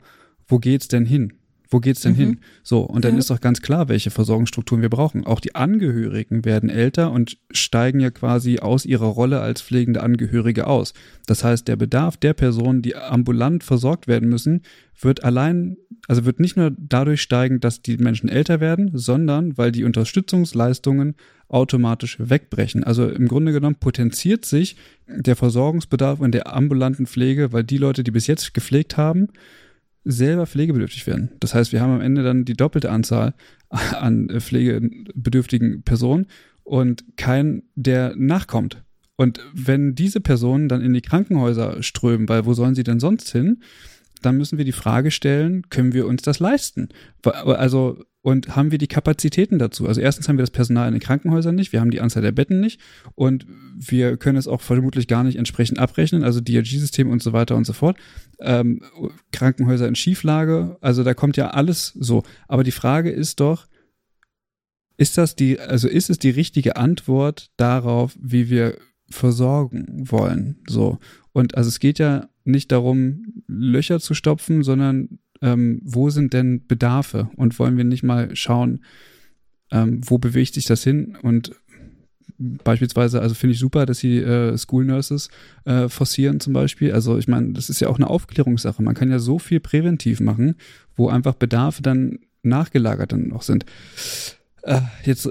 wo geht's denn hin? Wo geht's denn mhm. hin? So, und dann ja. ist doch ganz klar, welche Versorgungsstrukturen wir brauchen. Auch die Angehörigen werden älter und steigen ja quasi aus ihrer Rolle als pflegende Angehörige aus. Das heißt, der Bedarf der Personen, die ambulant versorgt werden müssen, wird allein, also wird nicht nur dadurch steigen, dass die Menschen älter werden, sondern weil die Unterstützungsleistungen automatisch wegbrechen. Also im Grunde genommen potenziert sich der Versorgungsbedarf in der ambulanten Pflege, weil die Leute, die bis jetzt gepflegt haben, selber pflegebedürftig werden. Das heißt, wir haben am Ende dann die doppelte Anzahl an pflegebedürftigen Personen und kein, der nachkommt. Und wenn diese Personen dann in die Krankenhäuser strömen, weil wo sollen sie denn sonst hin? Dann müssen wir die Frage stellen, können wir uns das leisten? Also und haben wir die Kapazitäten dazu? Also erstens haben wir das Personal in den Krankenhäusern nicht, wir haben die Anzahl der Betten nicht und wir können es auch vermutlich gar nicht entsprechend abrechnen, also DRG-System und so weiter und so fort. Ähm, Krankenhäuser in Schieflage, also da kommt ja alles so. Aber die Frage ist doch, ist das die, also ist es die richtige Antwort darauf, wie wir versorgen wollen? So. Und also es geht ja nicht darum, Löcher zu stopfen, sondern ähm, wo sind denn Bedarfe und wollen wir nicht mal schauen, ähm, wo bewegt sich das hin und beispielsweise, also finde ich super, dass sie äh, School Nurses äh, forcieren zum Beispiel. Also ich meine, das ist ja auch eine Aufklärungssache. Man kann ja so viel präventiv machen, wo einfach Bedarfe dann nachgelagert dann noch sind. Äh, jetzt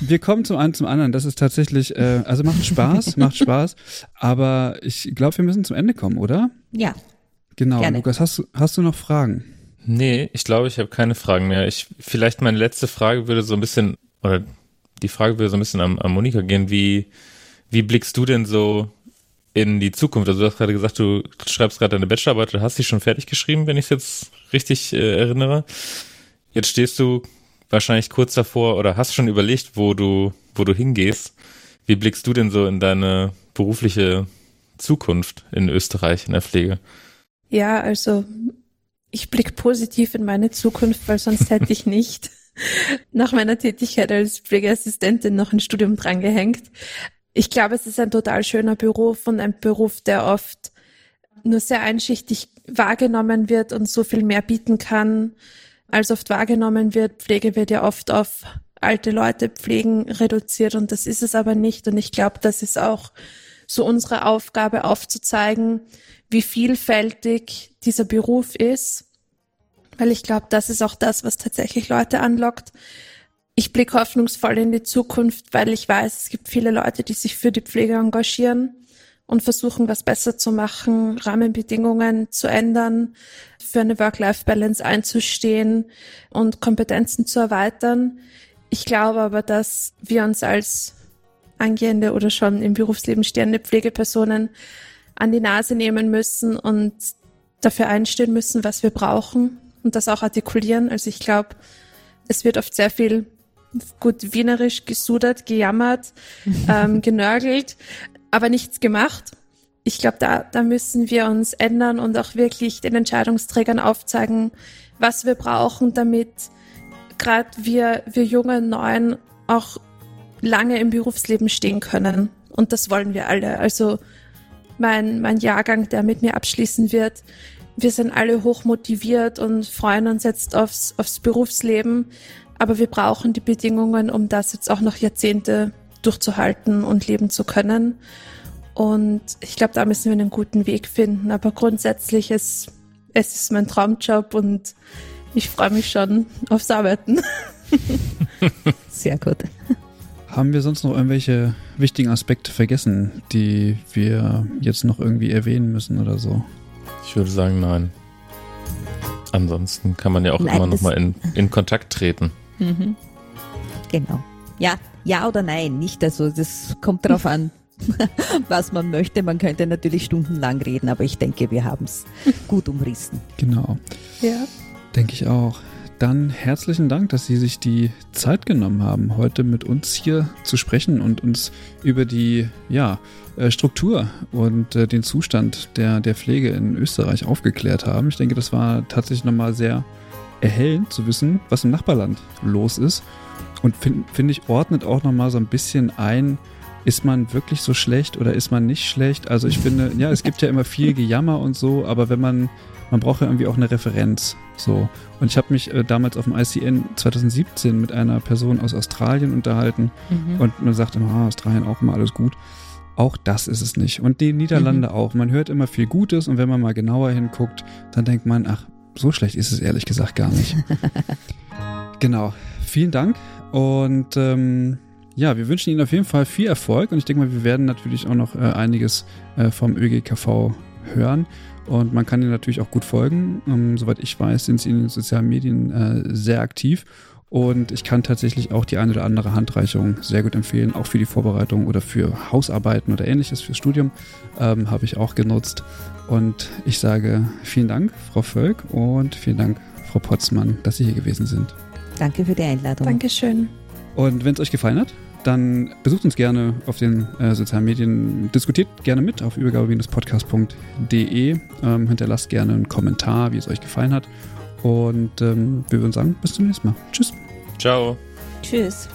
wir kommen zum einen zum anderen. Das ist tatsächlich, äh, also macht Spaß, macht Spaß. Aber ich glaube, wir müssen zum Ende kommen, oder? Ja, Genau, Gerne. Lukas, hast, hast du noch Fragen? Nee, ich glaube, ich habe keine Fragen mehr. Ich, vielleicht meine letzte Frage würde so ein bisschen, oder die Frage würde so ein bisschen am, am Monika gehen. Wie, wie blickst du denn so in die Zukunft? Also du hast gerade gesagt, du schreibst gerade deine Bachelorarbeit, du hast sie schon fertig geschrieben, wenn ich es jetzt richtig äh, erinnere. Jetzt stehst du wahrscheinlich kurz davor oder hast schon überlegt, wo du, wo du hingehst. Wie blickst du denn so in deine berufliche Zukunft in Österreich in der Pflege? Ja, also ich blicke positiv in meine Zukunft, weil sonst hätte ich nicht nach meiner Tätigkeit als Pflegeassistentin noch ein Studium drangehängt. Ich glaube, es ist ein total schöner Beruf und ein Beruf, der oft nur sehr einschichtig wahrgenommen wird und so viel mehr bieten kann. Als oft wahrgenommen wird. Pflege wird ja oft auf alte Leute pflegen reduziert und das ist es aber nicht. Und ich glaube, das ist auch so unsere Aufgabe aufzuzeigen, wie vielfältig dieser Beruf ist. Weil ich glaube, das ist auch das, was tatsächlich Leute anlockt. Ich blicke hoffnungsvoll in die Zukunft, weil ich weiß, es gibt viele Leute, die sich für die Pflege engagieren und versuchen, was besser zu machen, Rahmenbedingungen zu ändern, für eine Work-Life-Balance einzustehen und Kompetenzen zu erweitern. Ich glaube aber, dass wir uns als angehende oder schon im Berufsleben stehende Pflegepersonen an die Nase nehmen müssen und dafür einstehen müssen, was wir brauchen und das auch artikulieren. Also ich glaube, es wird oft sehr viel gut wienerisch gesudert, gejammert, ähm, genörgelt, aber nichts gemacht. Ich glaube, da, da müssen wir uns ändern und auch wirklich den Entscheidungsträgern aufzeigen, was wir brauchen, damit gerade wir, wir jungen Neuen auch lange im Berufsleben stehen können. Und das wollen wir alle. Also mein, mein Jahrgang, der mit mir abschließen wird, wir sind alle hoch motiviert und freuen uns jetzt aufs, aufs Berufsleben. Aber wir brauchen die Bedingungen, um das jetzt auch noch Jahrzehnte durchzuhalten und leben zu können. Und ich glaube, da müssen wir einen guten Weg finden. Aber grundsätzlich ist es ist mein Traumjob und ich freue mich schon aufs Arbeiten. Sehr gut. Haben wir sonst noch irgendwelche wichtigen Aspekte vergessen, die wir jetzt noch irgendwie erwähnen müssen oder so? Ich würde sagen, nein. Ansonsten kann man ja auch nein, immer noch mal in, in Kontakt treten. Mhm. Genau. Ja, ja oder nein, nicht. Also das kommt darauf an, was man möchte. Man könnte natürlich stundenlang reden, aber ich denke, wir haben es gut umrissen. Genau. Ja. Denke ich auch. Dann herzlichen Dank, dass Sie sich die Zeit genommen haben, heute mit uns hier zu sprechen und uns über die ja, äh, Struktur und äh, den Zustand der, der Pflege in Österreich aufgeklärt haben. Ich denke, das war tatsächlich nochmal sehr erhellend zu wissen, was im Nachbarland los ist. Und finde find ich, ordnet auch nochmal so ein bisschen ein, ist man wirklich so schlecht oder ist man nicht schlecht? Also ich finde, ja, es gibt ja immer viel Gejammer und so, aber wenn man man braucht ja irgendwie auch eine Referenz. So. Und ich habe mich äh, damals auf dem ICN 2017 mit einer Person aus Australien unterhalten mhm. und man sagt immer, ah, Australien auch immer alles gut. Auch das ist es nicht. Und die Niederlande mhm. auch. Man hört immer viel Gutes und wenn man mal genauer hinguckt, dann denkt man, ach, so schlecht ist es ehrlich gesagt gar nicht. genau. Vielen Dank und ähm, ja, wir wünschen Ihnen auf jeden Fall viel Erfolg und ich denke mal, wir werden natürlich auch noch äh, einiges äh, vom ÖGKV hören. Und man kann ihnen natürlich auch gut folgen. Ähm, soweit ich weiß, sind sie in den sozialen Medien äh, sehr aktiv. Und ich kann tatsächlich auch die eine oder andere Handreichung sehr gut empfehlen, auch für die Vorbereitung oder für Hausarbeiten oder ähnliches, fürs Studium ähm, habe ich auch genutzt. Und ich sage vielen Dank, Frau Völk, und vielen Dank, Frau Potzmann, dass Sie hier gewesen sind. Danke für die Einladung. Dankeschön. Und wenn es euch gefallen hat, dann besucht uns gerne auf den äh, sozialen Medien, diskutiert gerne mit auf übergabe-podcast.de, ähm, hinterlasst gerne einen Kommentar, wie es euch gefallen hat. Und ähm, wir würden sagen, bis zum nächsten Mal. Tschüss. Ciao. Tschüss.